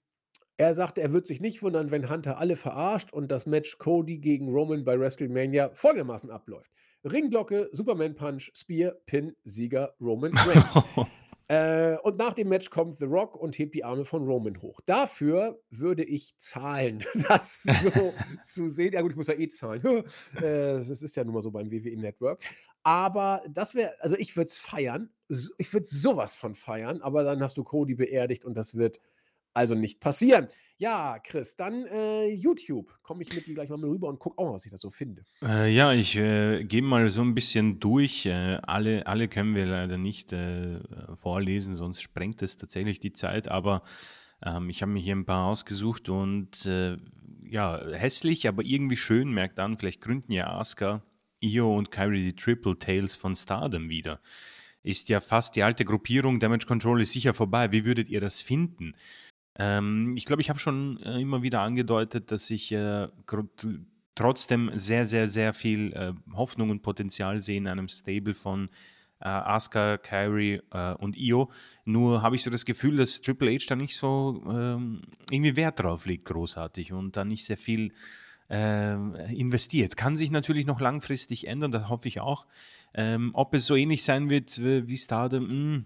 er sagte, er wird sich nicht wundern, wenn Hunter alle verarscht und das Match Cody gegen Roman bei WrestleMania folgendermaßen abläuft. Ringglocke, Superman Punch, Spear, Pin, Sieger Roman Reigns. <laughs> Äh, und nach dem Match kommt The Rock und hebt die Arme von Roman hoch. Dafür würde ich zahlen, <laughs> das so <laughs> zu sehen. Ja gut, ich muss ja eh zahlen. äh, das ist ja nun mal so beim WWE Network. Aber das wäre, also ich würde es feiern. Ich würde sowas von feiern, aber dann hast du Cody beerdigt und das wird also nicht passieren. Ja, Chris, dann äh, YouTube. Komme ich mit dir gleich mal rüber und gucke auch, was ich da so finde. Äh, ja, ich äh, gehe mal so ein bisschen durch. Äh, alle, alle können wir leider nicht äh, vorlesen, sonst sprengt es tatsächlich die Zeit. Aber ähm, ich habe mir hier ein paar ausgesucht und äh, ja, hässlich, aber irgendwie schön, merkt an, vielleicht gründen ja Asuka, Io und Kyrie die Triple Tails von Stardom wieder. Ist ja fast die alte Gruppierung, Damage Control ist sicher vorbei. Wie würdet ihr das finden? Ähm, ich glaube, ich habe schon äh, immer wieder angedeutet, dass ich äh, trotzdem sehr, sehr, sehr viel äh, Hoffnung und Potenzial sehe in einem Stable von äh, Asuka, Kyrie äh, und Io. Nur habe ich so das Gefühl, dass Triple H da nicht so ähm, irgendwie Wert drauf legt, großartig und da nicht sehr viel äh, investiert. Kann sich natürlich noch langfristig ändern, das hoffe ich auch. Ähm, ob es so ähnlich sein wird äh, wie Stardom, mh, hm,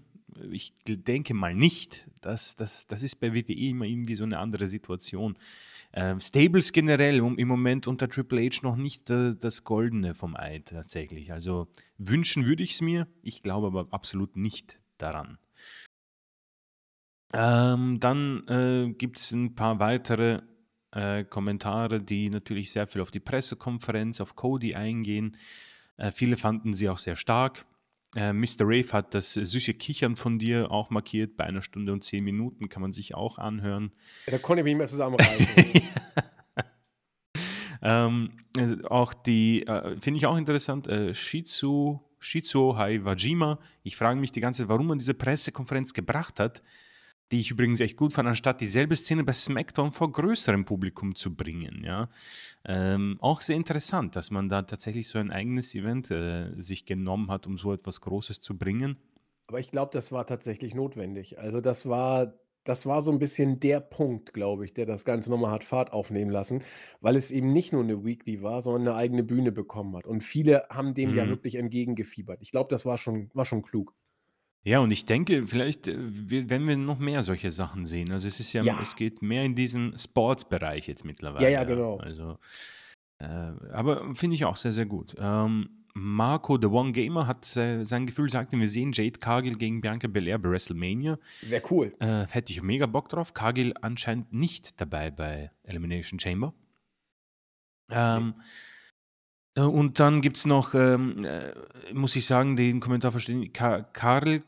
ich denke mal nicht. Das, das, das ist bei WWE immer irgendwie so eine andere Situation. Ähm, Stables generell um, im Moment unter Triple H noch nicht äh, das Goldene vom Ei tatsächlich. Also wünschen würde ich es mir, ich glaube aber absolut nicht daran. Ähm, dann äh, gibt es ein paar weitere äh, Kommentare, die natürlich sehr viel auf die Pressekonferenz, auf Cody eingehen. Äh, viele fanden sie auch sehr stark. Äh, Mr. Rave hat das süße Kichern von dir auch markiert. Bei einer Stunde und zehn Minuten kann man sich auch anhören. Ja, da konnte ich mich nicht mehr zusammenreißen. <laughs> ähm, also auch die, äh, finde ich auch interessant, äh, Shizu, Shizuo Haiwajima. Ich frage mich die ganze Zeit, warum man diese Pressekonferenz gebracht hat die ich übrigens echt gut fand, anstatt dieselbe Szene bei SmackDown vor größerem Publikum zu bringen. Ja? Ähm, auch sehr interessant, dass man da tatsächlich so ein eigenes Event äh, sich genommen hat, um so etwas Großes zu bringen. Aber ich glaube, das war tatsächlich notwendig. Also das war, das war so ein bisschen der Punkt, glaube ich, der das Ganze nochmal hat Fahrt aufnehmen lassen, weil es eben nicht nur eine Weekly war, sondern eine eigene Bühne bekommen hat. Und viele haben dem mhm. ja wirklich entgegengefiebert. Ich glaube, das war schon, war schon klug. Ja, und ich denke, vielleicht äh, werden wir noch mehr solche Sachen sehen. Also es ist ja, Ja. es geht mehr in diesen Sportsbereich jetzt mittlerweile. Ja, ja, genau. Also, äh, aber finde ich auch sehr, sehr gut. Ähm, Marco, The One Gamer, hat äh, sein Gefühl, sagte, wir sehen Jade Cargill gegen Bianca Belair bei WrestleMania. Wäre cool. Äh, hätte ich mega Bock drauf. Cargill anscheinend nicht dabei bei Elimination Chamber. Ähm, äh, und dann gibt es noch, ähm, äh, muss ich sagen, den Kommentar verstehen, Ka Karl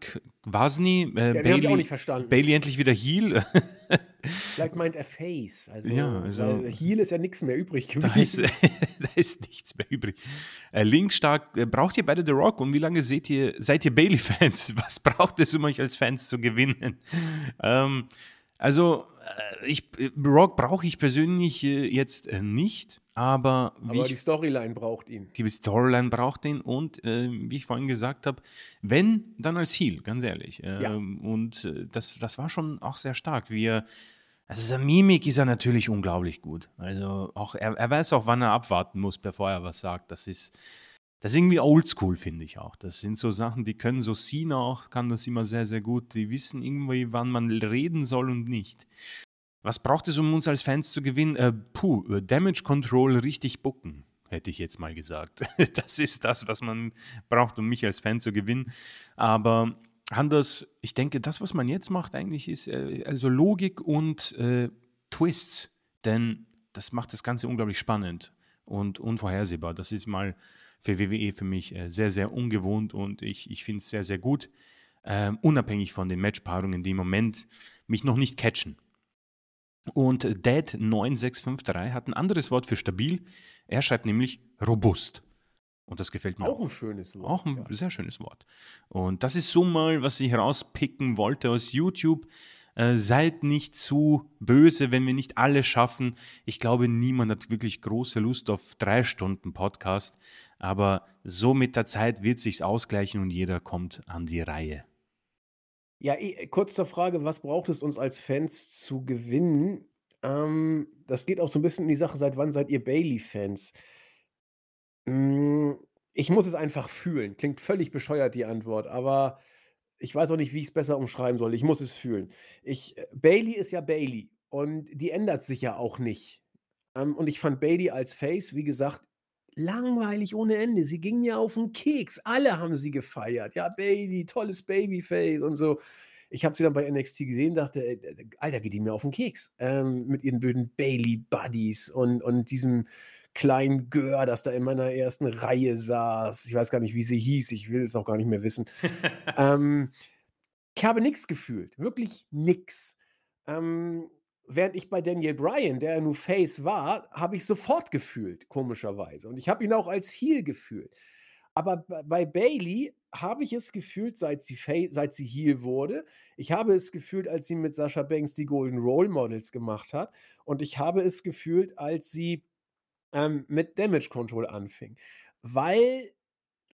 Kwasny, äh, ja, Bailey, ich auch nicht verstanden. Bailey endlich wieder Heal. <laughs> Vielleicht meint er Face. Also, ja, also Heal ist ja nichts mehr übrig gewesen. <laughs> Da ist, <laughs> da ist nichts mehr übrig. Äh, Link stark, äh, braucht ihr beide The Rock? Und wie lange seht ihr, seid ihr Bailey-Fans? Was braucht es, um euch als Fans zu gewinnen? ähm, also, äh, ich, Rock brauche ich persönlich jetzt nicht. Aber, aber die Storyline braucht ihn. Die Storyline braucht ihn und äh, wie ich vorhin gesagt habe, wenn, dann als Heal, ganz ehrlich. Ähm, ja. Und äh, das, das war schon auch sehr stark. Wie er, also seine Mimik ist er natürlich unglaublich gut. Also auch er, er weiß auch, wann er abwarten muss, bevor er was sagt. Das ist, das ist irgendwie oldschool, finde ich auch. Das sind so Sachen, die können so Cena auch, kann das immer sehr, sehr gut. Die wissen irgendwie, wann man reden soll und nicht. Was braucht es, um uns als Fans zu gewinnen? Äh, puh, äh, Damage Control richtig bucken. hätte ich jetzt mal gesagt. <laughs> Das ist das, was man braucht, um mich als Fan zu gewinnen. Aber anders, ich denke, das, was man jetzt macht, eigentlich ist äh, also Logik und äh, Twists. Denn das macht das Ganze unglaublich spannend und unvorhersehbar. Das ist mal für WWE für mich äh, sehr, sehr ungewohnt und ich, ich finde es sehr, sehr gut. Ähm, unabhängig von den Matchpaarungen, die im Moment mich noch nicht catchen. Und Dead9653 hat ein anderes Wort für stabil. Er schreibt nämlich robust. Und das gefällt mir auch. Auch ein schönes Wort. Auch ein ja. sehr schönes Wort. Und das ist so mal, was ich rauspicken wollte aus YouTube. Äh, seid nicht zu böse, wenn wir nicht alle schaffen. Ich glaube, niemand hat wirklich große Lust auf drei Stunden Podcast. Aber so mit der Zeit wird sich's ausgleichen und jeder kommt an die Reihe. Ja, kurz zur Frage, was braucht es uns als Fans zu gewinnen? Ähm, das geht auch so ein bisschen in die Sache, seit wann seid ihr Bailey-Fans? Hm, ich muss es einfach fühlen. Klingt völlig bescheuert, die Antwort, aber ich weiß auch nicht, wie ich es besser umschreiben soll. Ich muss es fühlen. Ich äh, Bailey ist ja Bailey und die ändert sich ja auch nicht. Ähm, und ich fand Bailey als Face, wie gesagt, langweilig ohne Ende. Sie ging mir auf den Keks. Alle haben sie gefeiert. Ja, Baby, tolles Babyface und so. Ich habe sie dann bei NXT gesehen, dachte, äh, äh, Alter, geht die mir auf den Keks. Ähm, mit ihren blöden Bailey-Buddies und, und diesem kleinen Gör, das da in meiner ersten Reihe saß. Ich weiß gar nicht, wie sie hieß. Ich will es auch gar nicht mehr wissen. <laughs> ähm, ich habe nichts gefühlt. Wirklich nichts. Ähm, Während ich bei Daniel Bryan, der ja nur Face war, habe ich sofort gefühlt, komischerweise. Und ich habe ihn auch als Heel gefühlt. Aber bei Bailey habe ich es gefühlt, seit sie, seit sie Heel wurde. Ich habe es gefühlt, als sie mit Sascha Banks die Golden Role Models gemacht hat. Und ich habe es gefühlt, als sie ähm, mit Damage Control anfing. Weil,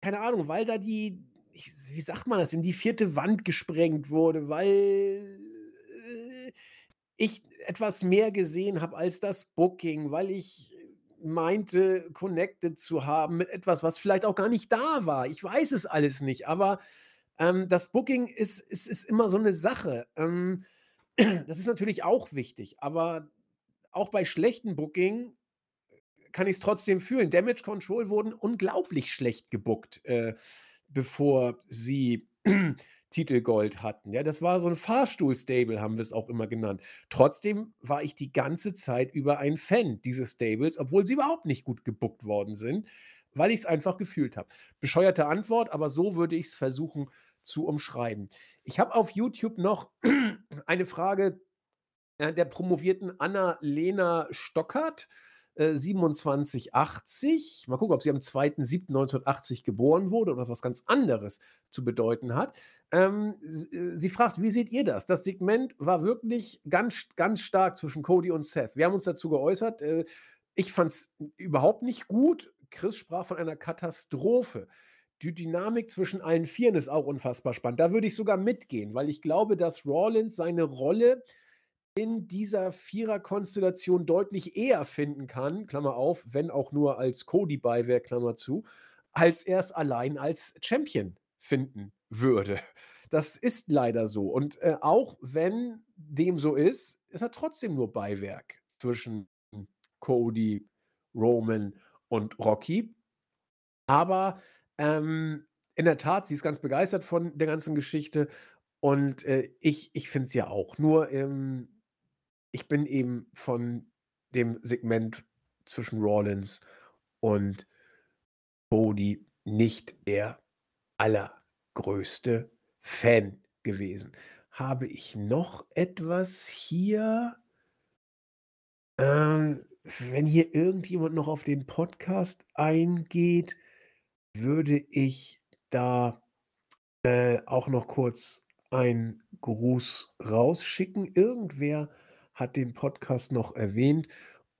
keine Ahnung, weil da die, wie sagt man das, in die vierte Wand gesprengt wurde, weil ich etwas mehr gesehen habe als das Booking, weil ich meinte, connected zu haben mit etwas, was vielleicht auch gar nicht da war. Ich weiß es alles nicht, aber ähm, das Booking ist, ist, ist immer so eine Sache. Ähm, <clears throat> das ist natürlich auch wichtig, aber auch bei schlechten Booking kann ich es trotzdem fühlen. Damage Control wurden unglaublich schlecht gebuckt, äh, bevor sie Titelgold hatten. Ja, das war so ein Fahrstuhl-Stable, haben wir es auch immer genannt. Trotzdem war ich die ganze Zeit über ein Fan dieses Stables, obwohl sie überhaupt nicht gut gebuckt worden sind, weil ich es einfach gefühlt habe. Bescheuerte Antwort, aber so würde ich es versuchen zu umschreiben. Ich habe auf YouTube noch <clears throat> eine Frage äh, der promovierten Anna-Lena Stockert. 2780. Äh, Mal gucken, ob sie am 2.7.1980 geboren wurde oder was ganz anderes zu bedeuten hat. Ähm, äh, sie fragt, wie seht ihr das? Das Segment war wirklich ganz, ganz stark zwischen Cody und Seth. Wir haben uns dazu geäußert. Äh, ich fand es überhaupt nicht gut. Chris sprach von einer Katastrophe. Die Dynamik zwischen allen Vieren ist auch unfassbar spannend. Da würde ich sogar mitgehen, weil ich glaube, dass Rawlins seine Rolle in dieser Viererkonstellation deutlich eher finden kann, Klammer auf, wenn auch nur als Cody-Beiwerk, Klammer zu, als er es allein als Champion finden würde. Das ist leider so. Und äh, auch wenn dem so ist, ist er trotzdem nur Beiwerk zwischen Cody, Roman und Rocky. Aber ähm, in der Tat, sie ist ganz begeistert von der ganzen Geschichte. Und äh, ich, ich finde es ja auch. Nur ähm, ich bin eben von dem Segment zwischen Rawlins und Cody nicht der allergrößte Fan gewesen. Habe ich noch etwas hier? Ähm, wenn hier irgendjemand noch auf den Podcast eingeht, würde ich da äh, auch noch kurz einen Gruß rausschicken. Irgendwer hat den Podcast noch erwähnt.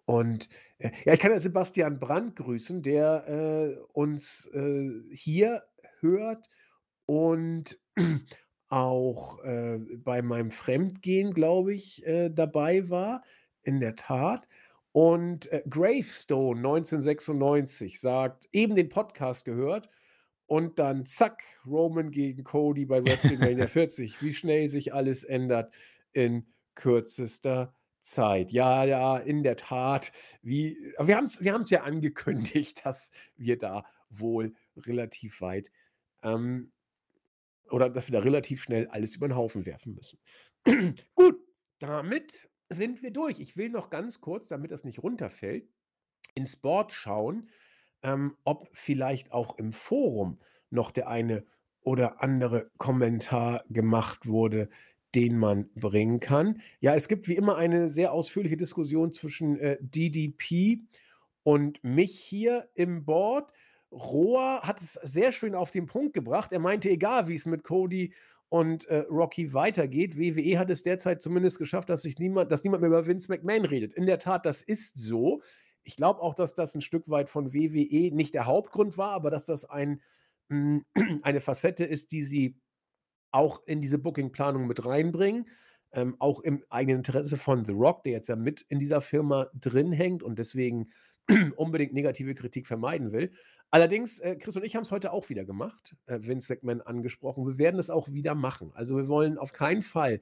Und äh, ja, ich kann ja Sebastian Brandt grüßen, der äh, uns äh, hier hört und <clears throat> auch äh, bei meinem Fremdgehen, glaube ich, äh, dabei war. In der Tat. Und äh, Gravestone 1996 sagt, eben den Podcast gehört und dann zack, Roman gegen Cody bei <laughs> WrestleMania 40. Wie schnell sich alles ändert in kürzester Zeit. Ja, ja, in der Tat. Wie, wir haben es wir ja angekündigt, <laughs> dass wir da wohl relativ weit ähm, oder dass wir da relativ schnell alles über den Haufen werfen müssen. <clears throat> Gut, damit sind wir durch. Ich will noch ganz kurz, damit das nicht runterfällt, ins Board schauen, ähm, ob vielleicht auch im Forum noch der eine oder andere Kommentar gemacht wurde, den man bringen kann. Ja, es gibt wie immer eine sehr ausführliche Diskussion zwischen äh, DDP und mich hier im Board. Rohr hat es sehr schön auf den Punkt gebracht. Er meinte, egal wie es mit Cody und äh, Rocky weitergeht, WWE hat es derzeit zumindest geschafft, dass sich niemand, dass niemand mehr über Vince McMahon redet. In der Tat, das ist so. Ich glaube auch, dass das ein Stück weit von WWE nicht der Hauptgrund war, aber dass das ein, mh, hm, <clears throat> eine Facette ist, die sie auch in diese Booking-Planung mit reinbringen. Ähm, auch im eigenen Interesse von The Rock, der jetzt ja mit in dieser Firma drin hängt und deswegen <clears throat> unbedingt negative Kritik vermeiden will. Allerdings, äh, Chris und ich haben es heute auch wieder gemacht, äh, Vince McMahon angesprochen. Wir werden es auch wieder machen. Also wir wollen auf keinen Fall,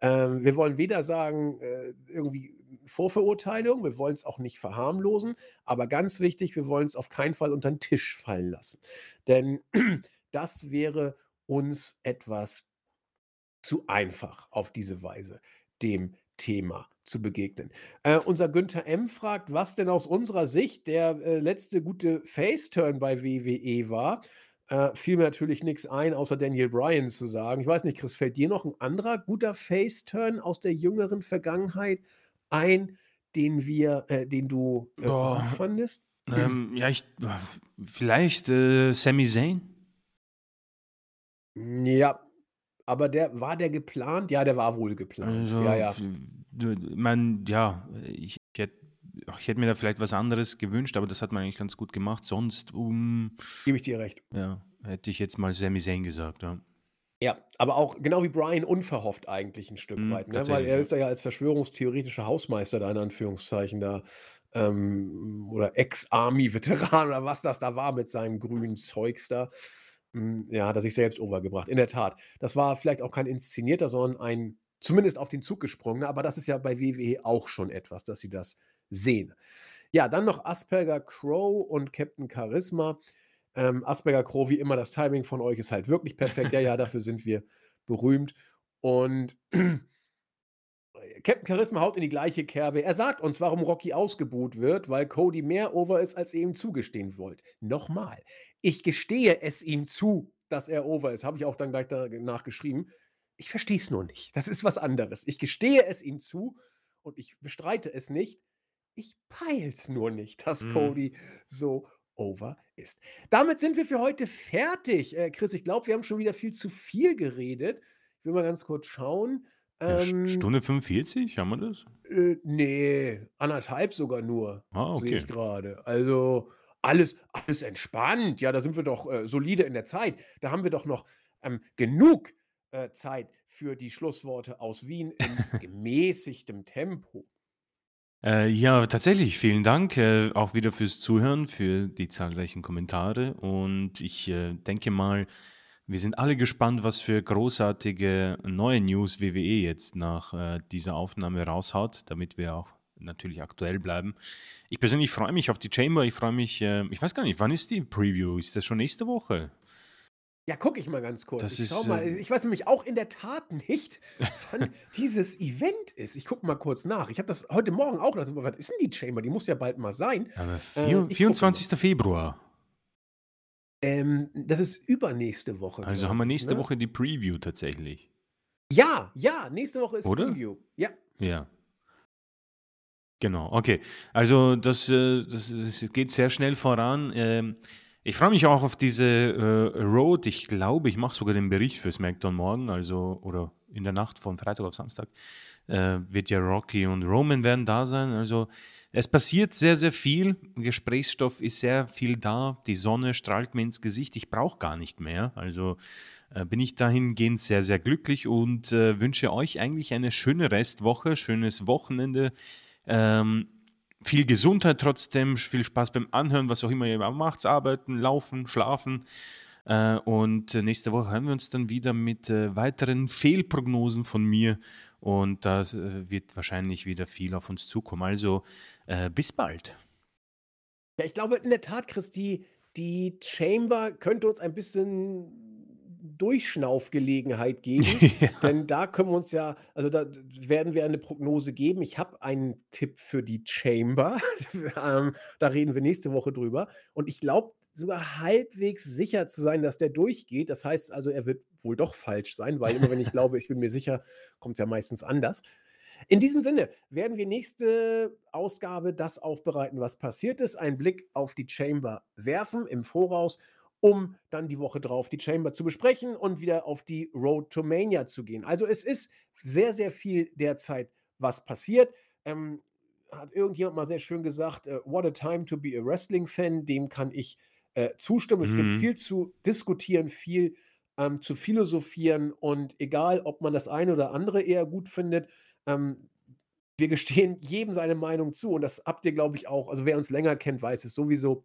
äh, wir wollen weder sagen, äh, irgendwie Vorverurteilung, wir wollen es auch nicht verharmlosen, aber ganz wichtig, wir wollen es auf keinen Fall unter den Tisch fallen lassen. Denn <clears throat> das wäre uns etwas zu einfach auf diese Weise dem Thema zu begegnen. Äh, unser Günther M. fragt, was denn aus unserer Sicht der äh, letzte gute Face-Turn bei WWE war. Äh, fiel mir natürlich nichts ein, außer Daniel Bryan zu sagen. Ich weiß nicht, Chris, fällt dir noch ein anderer guter Face-Turn aus der jüngeren Vergangenheit ein, den wir, äh, den du äh, fandest? ähm, ja, ich, vielleicht äh, Sami Zayn. Ja, aber der war der geplant? Ja, der war wohl geplant. Also, Ja, ja. man, ja, ich, ich hätte ich hätte mir da vielleicht was anderes gewünscht, aber das hat man eigentlich ganz gut gemacht. Sonst, um, Gebe ich dir recht. ja, hätte ich jetzt mal Sami Zayn gesagt, ja. Ja, aber auch genau wie Brian unverhofft eigentlich ein Stück Mhm, weit, ne? Weil er ist ja als verschwörungstheoretischer Hausmeister da in Anführungszeichen da ähm, oder Ex-Army-Veteran <laughs> oder was das da war mit seinem grünen Zeugs da. Hm, ja, hat er sich selbst overgebracht. In der Tat. Das war vielleicht auch kein inszenierter, sondern ein zumindest auf den Zug gesprungener, aber das ist ja bei WWE auch schon etwas, dass sie das sehen. Ja, dann noch Asperger Crow und Captain Charisma. Ähm, Asperger Crow, wie immer, das Timing von euch ist halt wirklich perfekt. Ja, ja, <laughs> dafür sind wir berühmt. Und <clears throat> Captain Charisma haut in die gleiche Kerbe. Er sagt uns, warum Rocky ausgebuht wird, weil Cody mehr over ist, als ihr ihm zugestehen wollt. Nochmal, ich gestehe es ihm zu, dass er over ist. Habe ich auch dann gleich danach geschrieben. Ich verstehe es nur nicht. Das ist was anderes. Ich gestehe es ihm zu und ich bestreite es nicht. Ich peil's nur nicht, dass Mhm. Cody so over ist. Damit sind wir für heute fertig. Äh, Chris, ich glaube, wir haben schon wieder viel zu viel geredet. Ich will mal ganz kurz schauen. Ähm, Stunde 45, haben wir das? äh, ne, 1,5 sogar nur, Ah, sehe okay. ich gerade. Also, alles alles entspannt. Ja, da sind wir doch, äh, solide in der Zeit. Da haben wir doch noch, ähm, genug, äh, Zeit für die Schlussworte aus Wien in <laughs> gemäßigtem Tempo. Äh, ja, tatsächlich, vielen Dank äh, auch wieder fürs Zuhören, für die zahlreichen Kommentare. Und ich äh, denke mal, wir sind alle gespannt, was für großartige neue News WWE jetzt nach äh, dieser Aufnahme raushaut, damit wir auch natürlich aktuell bleiben. Ich persönlich freue mich auf die Chamber. Ich freue mich, äh, ich weiß gar nicht, wann ist die Preview? Ist das schon nächste Woche? Ja, gucke ich mal ganz kurz. Das Ich ist, mal. äh, Ich weiß nämlich auch in der Tat nicht, <laughs> wann dieses Event ist. Ich gucke mal kurz nach. Ich habe das heute Morgen auch gedacht, was ist denn die Chamber? Die muss ja bald mal sein. Aber Äh, vier, mal. 24. Februar. Ähm, das ist übernächste Woche, Also haben wir nächste ne? Woche die Preview tatsächlich. Ja, ja, nächste Woche ist Oder? Preview. Ja. Ja. Genau, okay. Also das, äh, das, das geht sehr schnell voran. Ähm, ich freue mich auch auf diese äh, Road. Ich glaube, ich mache sogar den Bericht für SmackDown morgen, also oder in der Nacht von Freitag auf Samstag. Äh, wird ja Rocky und Roman werden da sein. Also es passiert sehr, sehr viel. Gesprächsstoff ist sehr viel da. Die Sonne strahlt mir ins Gesicht. Ich brauche gar nicht mehr. Also bin ich dahingehend sehr, sehr glücklich und wünsche euch eigentlich eine schöne Restwoche, schönes Wochenende. Ähm, viel Gesundheit trotzdem, viel Spaß beim Anhören, was auch immer ihr macht, arbeiten, laufen, schlafen. Äh, und äh, nächste Woche hören wir uns dann wieder mit äh, weiteren Fehlprognosen von mir und da äh, wird wahrscheinlich wieder viel auf uns zukommen. Also äh, bis bald. Ja, ich glaube in der Tat, Chris, die, die Chamber könnte uns ein bisschen Durchschnaufgelegenheit <laughs> geben, Ja. denn da können wir uns ja also, da werden wir eine Prognose geben. Ich habe einen Tipp für die Chamber. <laughs> Ähm, da reden wir nächste Woche drüber und ich glaube sogar halbwegs sicher zu sein, dass der durchgeht. Das heißt also, er wird wohl doch falsch sein, weil immer wenn ich glaube, ich bin mir sicher, kommt es ja meistens anders. In diesem Sinne werden wir nächste Ausgabe das aufbereiten, was passiert ist, einen Blick auf die Chamber werfen im Voraus, um dann die Woche drauf die Chamber zu besprechen und wieder auf die Road to Mania zu gehen. Also es ist sehr, sehr viel derzeit, was passiert. Ähm, hat irgendjemand mal sehr schön gesagt, äh, what a time to be a Wrestling-Fan, dem kann ich äh, zustimmen. Es gibt Mhm. viel zu diskutieren, viel ähm, zu philosophieren und egal, ob man das eine oder andere eher gut findet, ähm, wir gestehen <laughs> jedem seine Meinung zu und das habt ihr, glaube ich, auch. Also wer uns länger kennt, weiß es sowieso.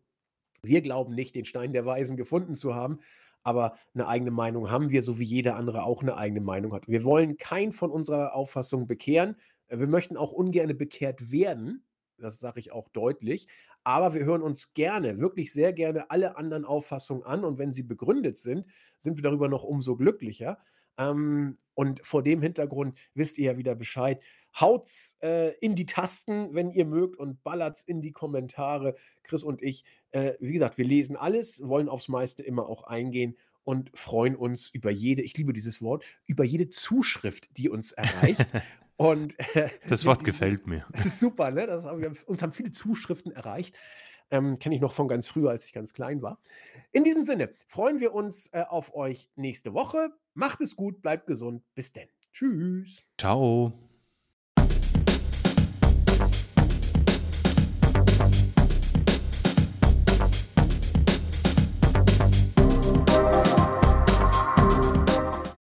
Wir glauben nicht, den Stein der Weisen gefunden zu haben, aber eine eigene Meinung haben wir, so wie jeder andere auch eine eigene Meinung hat. Wir wollen keinen von unserer Auffassung bekehren. Äh, wir möchten auch ungerne bekehrt werden, das sage ich auch deutlich, aber wir hören uns gerne, wirklich sehr gerne alle anderen Auffassungen an und wenn sie begründet sind, sind wir darüber noch umso glücklicher. Ähm, und vor dem Hintergrund wisst ihr ja wieder Bescheid. Haut's, äh, in die Tasten, wenn ihr mögt und ballert's in die Kommentare. Chris und ich äh, wie gesagt, wir lesen alles, wollen aufs meiste immer auch eingehen und freuen uns über jede ich liebe dieses Wort, über jede Zuschrift, die uns erreicht. <laughs> Und, äh, Das Wort diesem gefällt mir. das <laughs> ist super, ne? Das haben wir uns haben viele Zuschriften erreicht. Ähm, kenne ich noch von ganz früher, als ich ganz klein war. In diesem Sinne freuen wir uns, äh, auf euch nächste Woche. Macht es gut, bleibt gesund. Bis denn. Tschüss. Ciao.